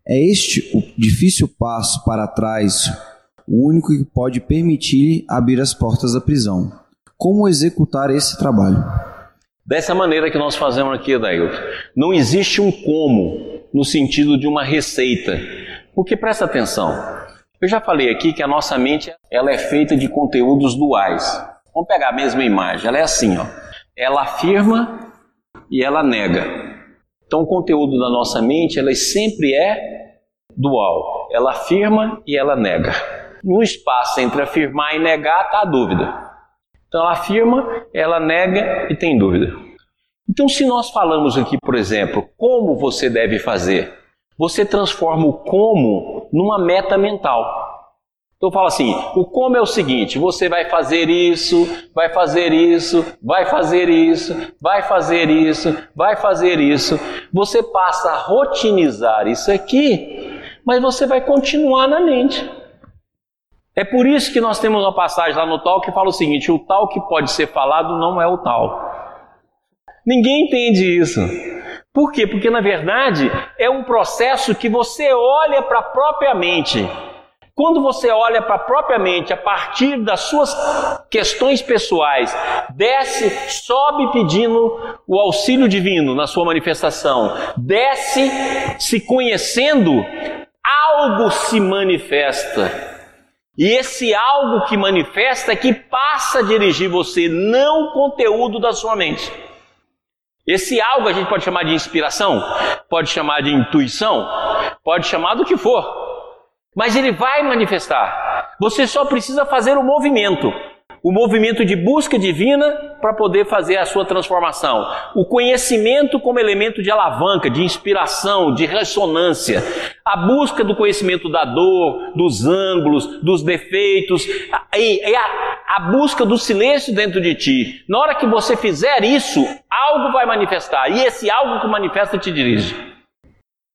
É este o difícil passo para trás, o único que pode permitir abrir as portas da prisão. Como executar esse trabalho? Dessa maneira que nós fazemos aqui, Adailton. Não existe um como no sentido de uma receita. Porque presta atenção, eu já falei aqui que a nossa mente ela é feita de conteúdos duais. Vamos pegar a mesma imagem, ela é assim, ó. Ela afirma e ela nega. Então o conteúdo da nossa mente, ela sempre é dual. Ela afirma e ela nega. No espaço entre afirmar e negar está a dúvida. Então ela afirma, ela nega e tem dúvida. Então, se nós falamos aqui, por exemplo, como você deve fazer, você transforma o como numa meta mental. Então fala assim: o como é o seguinte, você vai fazer isso, vai fazer isso, vai fazer isso, vai fazer isso, vai fazer isso. Você passa a rotinizar isso aqui, mas você vai continuar na mente. É por isso que nós temos uma passagem lá no tal que fala o seguinte: o tal que pode ser falado não é o tal. Ninguém entende isso. Por quê? Porque na verdade é um processo que você olha para a própria mente. Quando você olha para a própria mente a partir das suas questões pessoais, desce, sobe pedindo o auxílio divino na sua manifestação, desce se conhecendo, algo se manifesta. E esse algo que manifesta é que passa a dirigir você, não o conteúdo da sua mente. Esse algo a gente pode chamar de inspiração, pode chamar de intuição, pode chamar do que for. Mas ele vai manifestar. Você só precisa fazer o movimento. O movimento de busca divina para poder fazer a sua transformação. O conhecimento como elemento de alavanca, de inspiração, de ressonância. A busca do conhecimento da dor, dos ângulos, dos defeitos. E a, a busca do silêncio dentro de ti. Na hora que você fizer isso, algo vai manifestar. E esse algo que manifesta te dirige.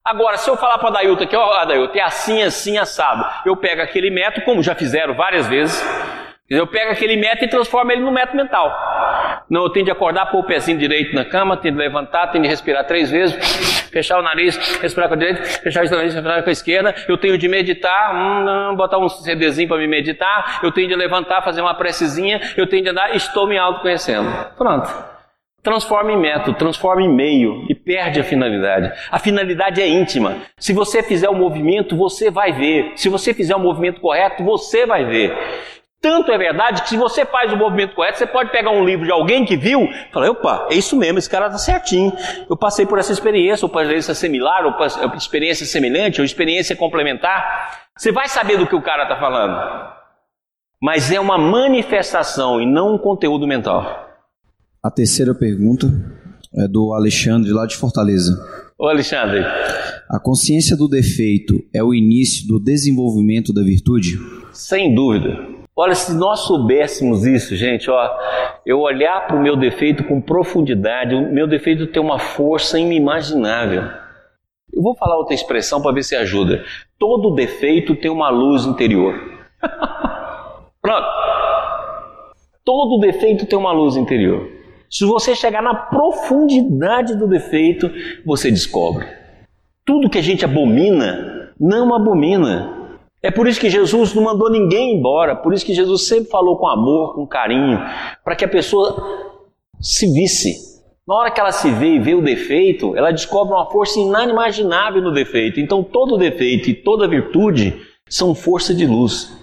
Agora, se eu falar para a Dailton que, ó, Dailton, é assim, assim, assado, eu pego aquele método, como já fizeram várias vezes, eu pego aquele método e transformo ele no método mental. Não, eu tenho de acordar, pôr o pezinho direito na cama, tenho de levantar, tenho de respirar três vezes, fechar o nariz, respirar com a direita, fechar o nariz, respirar com a esquerda. Eu tenho de meditar, hum, botar um CDzinho para me meditar. Eu tenho de levantar, fazer uma precezinha. Eu tenho de andar, estou me autoconhecendo. Pronto transforma em método, transforma em meio e perde a finalidade. A finalidade é íntima. Se você fizer o movimento, você vai ver. Se você fizer o movimento correto, você vai ver. Tanto é verdade que se você faz o movimento correto, você pode pegar um livro de alguém que viu e falar, opa, é isso mesmo, esse cara está certinho. Eu passei por essa experiência, ou experiência similar, ou experiência semelhante, ou experiência complementar. Você vai saber do que o cara está falando. Mas é uma manifestação e não um conteúdo mental. A terceira pergunta é do Alexandre, lá de Fortaleza. Ô Alexandre. A consciência do defeito é o início do desenvolvimento da virtude? Sem dúvida. Olha, se nós soubéssemos isso, gente, ó, eu olhar para o meu defeito com profundidade, o meu defeito tem uma força inimaginável. Eu vou falar outra expressão para ver se ajuda. Todo defeito tem uma luz interior. Pronto. Todo defeito tem uma luz interior. Se você chegar na profundidade do defeito, você descobre. Tudo que a gente abomina, não abomina. É por isso que Jesus não mandou ninguém embora, por isso que Jesus sempre falou com amor, com carinho, para que a pessoa se visse. Na hora que ela se vê e vê o defeito, ela descobre uma força inimaginável no defeito. Então, todo defeito e toda virtude são força de luz.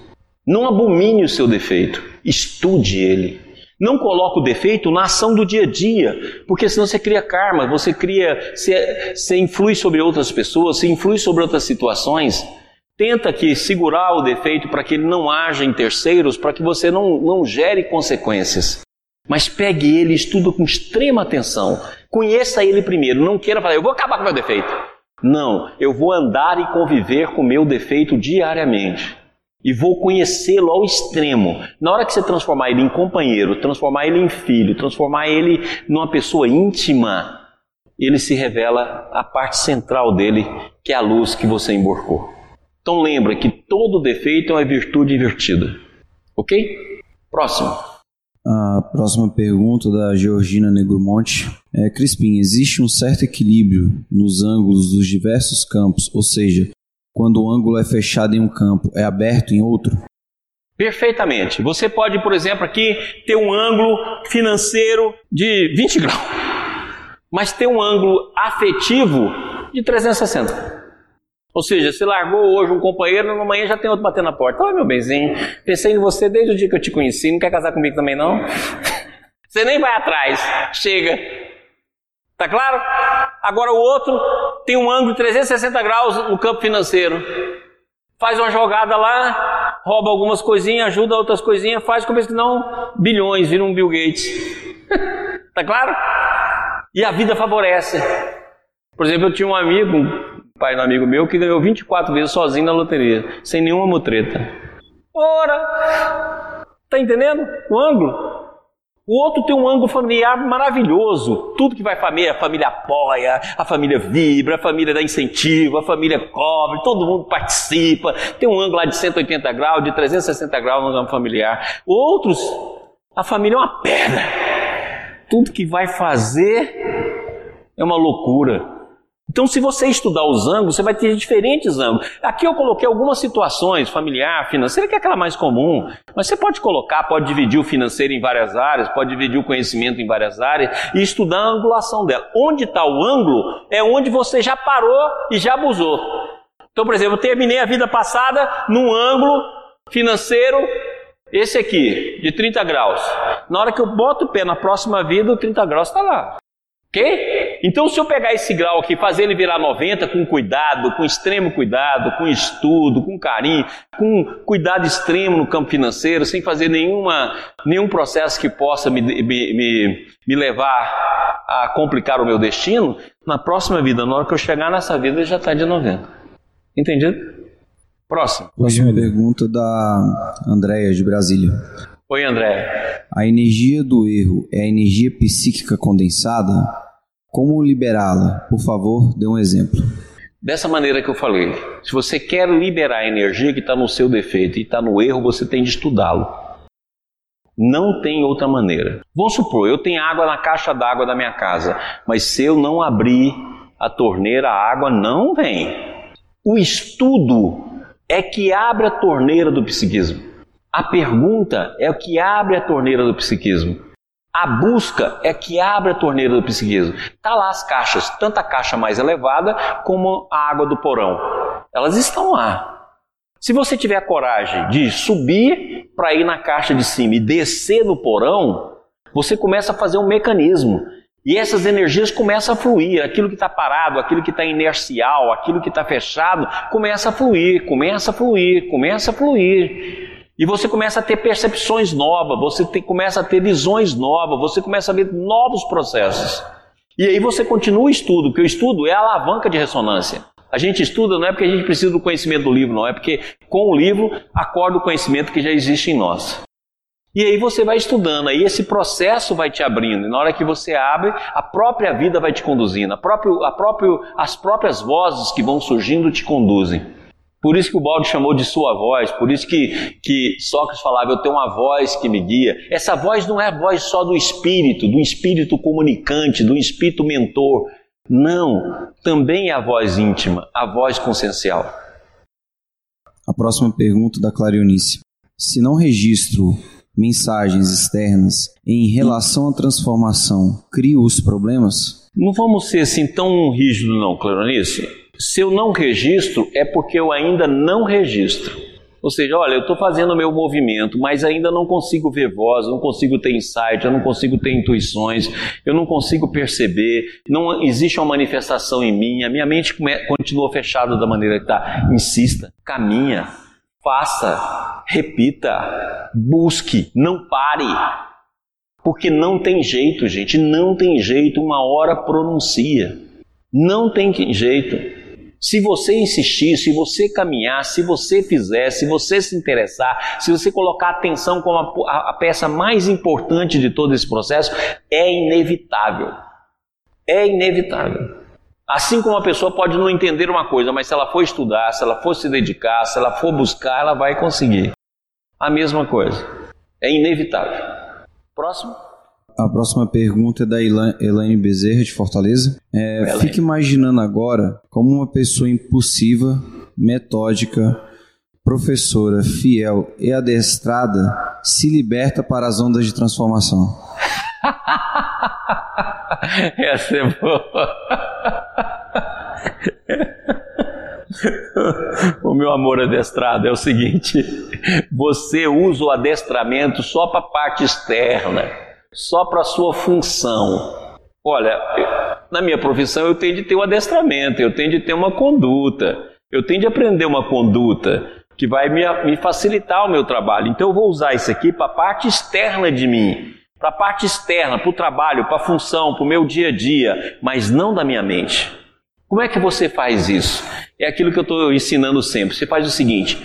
Não abomine o seu defeito, estude ele. Não coloque o defeito na ação do dia a dia, porque senão você cria karma, você cria, você, você influi sobre outras pessoas, você influi sobre outras situações. Tenta aqui segurar o defeito para que ele não haja em terceiros, para que você não, não gere consequências. Mas pegue ele estuda com extrema atenção. Conheça ele primeiro. Não queira falar, eu vou acabar com meu defeito. Não, eu vou andar e conviver com meu defeito diariamente e vou conhecê-lo ao extremo. Na hora que você transformar ele em companheiro, transformar ele em filho, transformar ele numa pessoa íntima, ele se revela a parte central dele, que é a luz que você emborcou. Então lembra que todo defeito é uma virtude invertida. Ok? Próximo. A próxima pergunta da Georgina Negromonte é: Crispim, existe um certo equilíbrio nos ângulos dos diversos campos, ou seja, quando o ângulo é fechado em um campo, é aberto em outro? Perfeitamente. Você pode, por exemplo, aqui ter um ângulo financeiro de 20 graus, mas ter um ângulo afetivo de 360. Ou seja, você largou hoje um companheiro, amanhã já tem outro batendo na porta. Oi, meu benzinho, pensei em você desde o dia que eu te conheci, não quer casar comigo também não? Você nem vai atrás, chega. Tá claro? Agora o outro tem um ângulo de 360 graus no campo financeiro. Faz uma jogada lá, rouba algumas coisinhas, ajuda outras coisinhas, faz como se não bilhões, vira um Bill Gates. tá claro? E a vida favorece. Por exemplo, eu tinha um amigo, pai do amigo meu, que ganhou 24 vezes sozinho na loteria, sem nenhuma mutreta. Ora! Tá entendendo o ângulo? O outro tem um ângulo familiar maravilhoso. Tudo que vai família, a família apoia, a família vibra, a família dá incentivo, a família cobre, todo mundo participa. Tem um ângulo lá de 180 graus, de 360 graus no âmbito familiar. Outros, a família é uma pedra. Tudo que vai fazer é uma loucura. Então, se você estudar os ângulos, você vai ter diferentes ângulos. Aqui eu coloquei algumas situações, familiar, financeira, que é aquela mais comum. Mas você pode colocar, pode dividir o financeiro em várias áreas, pode dividir o conhecimento em várias áreas e estudar a angulação dela. Onde está o ângulo é onde você já parou e já abusou. Então, por exemplo, eu terminei a vida passada num ângulo financeiro, esse aqui, de 30 graus. Na hora que eu boto o pé na próxima vida, o 30 graus está lá. Ok? Então, se eu pegar esse grau aqui, fazer ele virar 90 com cuidado, com extremo cuidado, com estudo, com carinho, com cuidado extremo no campo financeiro, sem fazer nenhuma, nenhum processo que possa me, me, me, me levar a complicar o meu destino, na próxima vida, na hora que eu chegar nessa vida, já está de 90. Entendido? Próximo. Próxima pergunta da Andréia, de Brasília. Oi, André. A energia do erro é a energia psíquica condensada? Como liberá-la? Por favor, dê um exemplo. Dessa maneira que eu falei, se você quer liberar a energia que está no seu defeito e está no erro, você tem de estudá-lo. Não tem outra maneira. Vamos supor, eu tenho água na caixa d'água da minha casa, mas se eu não abrir a torneira, a água não vem. O estudo é que abre a torneira do psiquismo. A pergunta é o que abre a torneira do psiquismo. A busca é que abre a torneira do psiquismo. Tá lá as caixas, tanto a caixa mais elevada como a água do porão. Elas estão lá. Se você tiver a coragem de subir para ir na caixa de cima e descer no porão, você começa a fazer um mecanismo. E essas energias começam a fluir. Aquilo que está parado, aquilo que está inercial, aquilo que está fechado, começa a fluir, começa a fluir, começa a fluir. E você começa a ter percepções novas, você começa a ter visões novas, você começa a ver novos processos. E aí você continua o estudo, porque o estudo é a alavanca de ressonância. A gente estuda não é porque a gente precisa do conhecimento do livro, não, é porque com o livro acorda o conhecimento que já existe em nós. E aí você vai estudando, aí esse processo vai te abrindo, e na hora que você abre, a própria vida vai te conduzindo, a próprio, a próprio, as próprias vozes que vão surgindo te conduzem. Por isso que o balde chamou de sua voz, por isso que, que Sócrates falava, eu tenho uma voz que me guia. Essa voz não é a voz só do espírito, do espírito comunicante, do espírito mentor. Não, também é a voz íntima, a voz consciencial. A próxima pergunta da Clarionice. Se não registro mensagens externas em relação à transformação, crio os problemas? Não vamos ser assim tão rígidos não, Clarionice. Se eu não registro, é porque eu ainda não registro. Ou seja, olha, eu estou fazendo o meu movimento, mas ainda não consigo ver voz, não consigo ter insight, eu não consigo ter intuições, eu não consigo perceber, não existe uma manifestação em mim, a minha mente continua fechada da maneira que está. Insista, caminha, faça, repita, busque, não pare. Porque não tem jeito, gente, não tem jeito, uma hora pronuncia. Não tem jeito. Se você insistir, se você caminhar, se você fizer, se você se interessar, se você colocar atenção como a, a, peça mais importante de todo esse processo, é inevitável. É inevitável. Assim como a pessoa pode não entender uma coisa, mas se ela for estudar, se ela for se dedicar, se ela for buscar, ela vai conseguir. A mesma coisa. É inevitável. Próximo. A próxima pergunta é da Elaine Bezerra, de Fortaleza. É, fique imaginando agora como uma pessoa impulsiva, metódica, professora, fiel e adestrada se liberta para as ondas de transformação. Essa é boa. o meu amor adestrado é o seguinte: você usa o adestramento só para a parte externa só para sua função. Olha, na minha profissão eu tenho de ter um adestramento, eu tenho de ter uma conduta, eu tenho de aprender uma conduta que vai me, me facilitar o meu trabalho. Então eu vou usar isso aqui para a parte externa de mim, para a parte externa, para o trabalho, para a função, para o meu dia a dia, mas não da minha mente. Como é que você faz isso? É aquilo que eu estou ensinando sempre. Você faz o seguinte: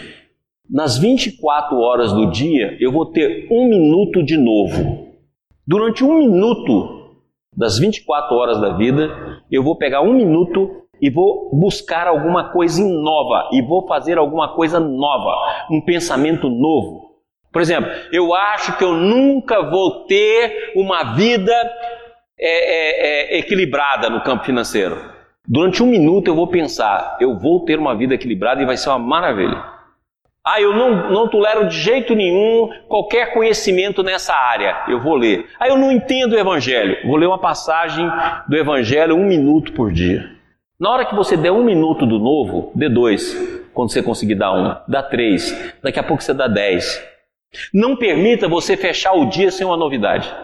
nas 24 horas do dia, eu vou ter um minuto de novo. Durante um minuto das 24 horas da vida, eu vou pegar um minuto e vou buscar alguma coisa nova e vou fazer alguma coisa nova, um pensamento novo. Por exemplo, eu acho que eu nunca vou ter uma vida é, é, é, equilibrada no campo financeiro. Durante um minuto eu vou pensar, eu vou ter uma vida equilibrada e vai ser uma maravilha. Ah, eu não, não tolero de jeito nenhum qualquer conhecimento nessa área. Eu vou ler. Ah, eu não entendo o Evangelho. Vou ler uma passagem do Evangelho um minuto por dia. Na hora que você der um minuto do novo, dê dois. Quando você conseguir dar um, dá três. Daqui a pouco você dá dez. Não permita você fechar o dia sem uma novidade,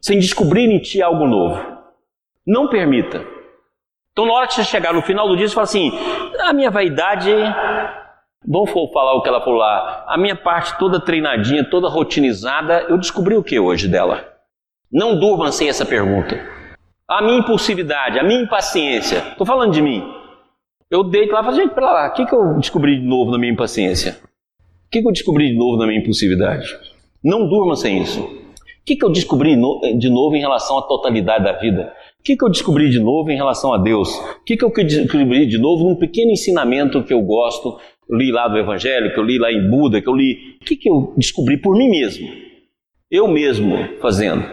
sem descobrir em ti algo novo. Não permita. Então, na hora que você chegar no final do dia, você fala assim: a minha vaidade Vamos falar o que ela lá. A minha parte toda treinadinha, toda rotinizada, eu descobri o que hoje dela? Não durma sem essa pergunta. A minha impulsividade, a minha impaciência. Estou falando de mim. Eu deito lá e falo, gente, pera lá, o que, que eu descobri de novo na minha impaciência? O que, que eu descobri de novo na minha impulsividade? Não durma sem isso. O que, que eu descobri de novo em relação à totalidade da vida? O que, que eu descobri de novo em relação a Deus? O que, que eu descobri de novo num pequeno ensinamento que eu gosto li lá do Evangelho, que eu li lá em Buda, que eu li. O que, que eu descobri por mim mesmo? Eu mesmo fazendo.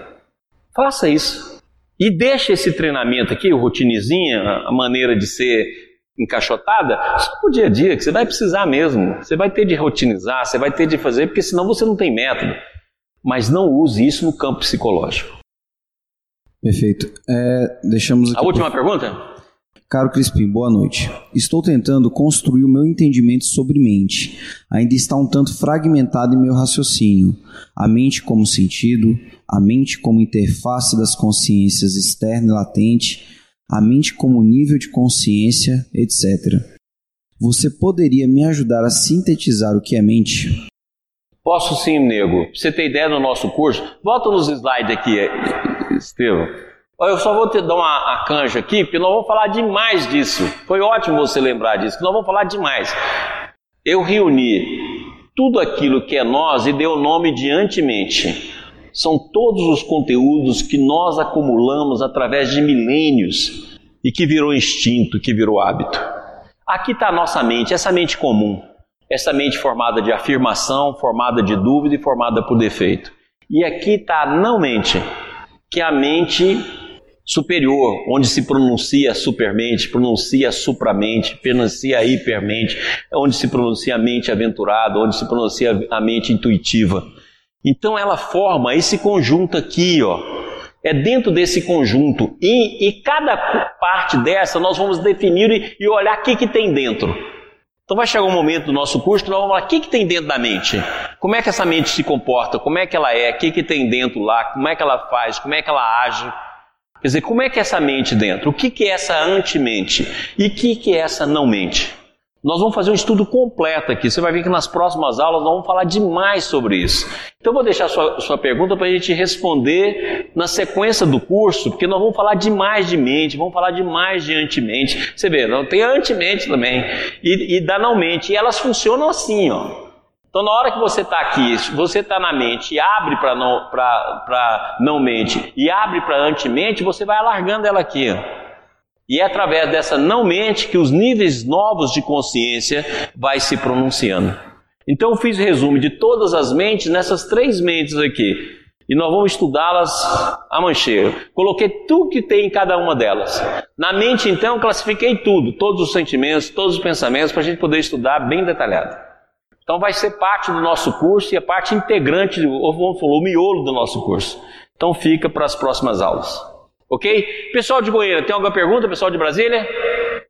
Faça isso. E deixa esse treinamento aqui, o rotinezinha, a maneira de ser encaixotada, só pro dia a dia, que você vai precisar mesmo. Você vai ter de rotinizar, você vai ter de fazer, porque senão você não tem método. Mas não use isso no campo psicológico. Perfeito. É, deixamos A última por... pergunta? Caro Crispim, boa noite. Estou tentando construir o meu entendimento sobre mente. Ainda está um tanto fragmentado em meu raciocínio. A mente como sentido, a mente como interface das consciências externa e latente, a mente como nível de consciência, etc. Você poderia me ajudar a sintetizar o que é mente? Posso sim, nego. Pra você ter ideia do nosso curso, volta nos slides aqui, Estevam. Eu só vou te dar uma, uma canja aqui, porque nós vamos falar demais disso. Foi ótimo você lembrar disso, que nós vamos falar demais. Eu reuni tudo aquilo que é nós e dei o nome de antemente. São todos os conteúdos que nós acumulamos através de milênios e que virou instinto, que virou hábito. Aqui está a nossa mente, essa mente comum, essa mente formada de afirmação, formada de dúvida e formada por defeito. E aqui está a não mente, que é a mente superior, onde se pronuncia supermente, pronuncia supramente, pronuncia hipermente, onde se pronuncia a mente aventurada, onde se pronuncia a mente intuitiva. Então ela forma esse conjunto aqui, ó. É dentro desse conjunto. E, e cada parte dessa nós vamos definir e, e olhar o que, que tem dentro. Então vai chegar um momento do nosso curso que nós vamos falar o que, que tem dentro da mente. Como é que essa mente se comporta? Como é que ela é? O que, que tem dentro lá? Como é que ela faz? Como é que ela age? Quer dizer, como é que é essa mente dentro? O que, que é essa antimente? E o que, que é essa não mente? Nós vamos fazer um estudo completo aqui. Você vai ver que nas próximas aulas nós vamos falar demais sobre isso. Então vou deixar sua, sua pergunta para a gente responder na sequência do curso, porque nós vamos falar demais de mente, vamos falar demais de antimente. Você vê, não tem antimente também e, e da não mente. E elas funcionam assim, ó. Então, na hora que você está aqui, você está na mente e abre para não, não mente e abre para anti-mente, você vai alargando ela aqui. E é através dessa não mente que os níveis novos de consciência vai se pronunciando. Então, eu fiz resumo de todas as mentes nessas três mentes aqui. E nós vamos estudá-las a mancheiro. Coloquei tudo que tem em cada uma delas. Na mente, então, classifiquei tudo, todos os sentimentos, todos os pensamentos, para a gente poder estudar bem detalhado. Então vai ser parte do nosso curso e é parte integrante, ou vamos falar, o miolo do nosso curso. Então fica para as próximas aulas. Ok? Pessoal de Goiânia, tem alguma pergunta? Pessoal de Brasília?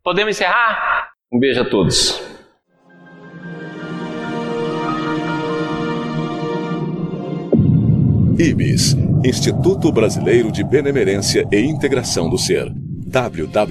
Podemos encerrar? Um beijo a todos. IBIS Instituto Brasileiro de Benemerência e Integração do Ser. www.ibis.org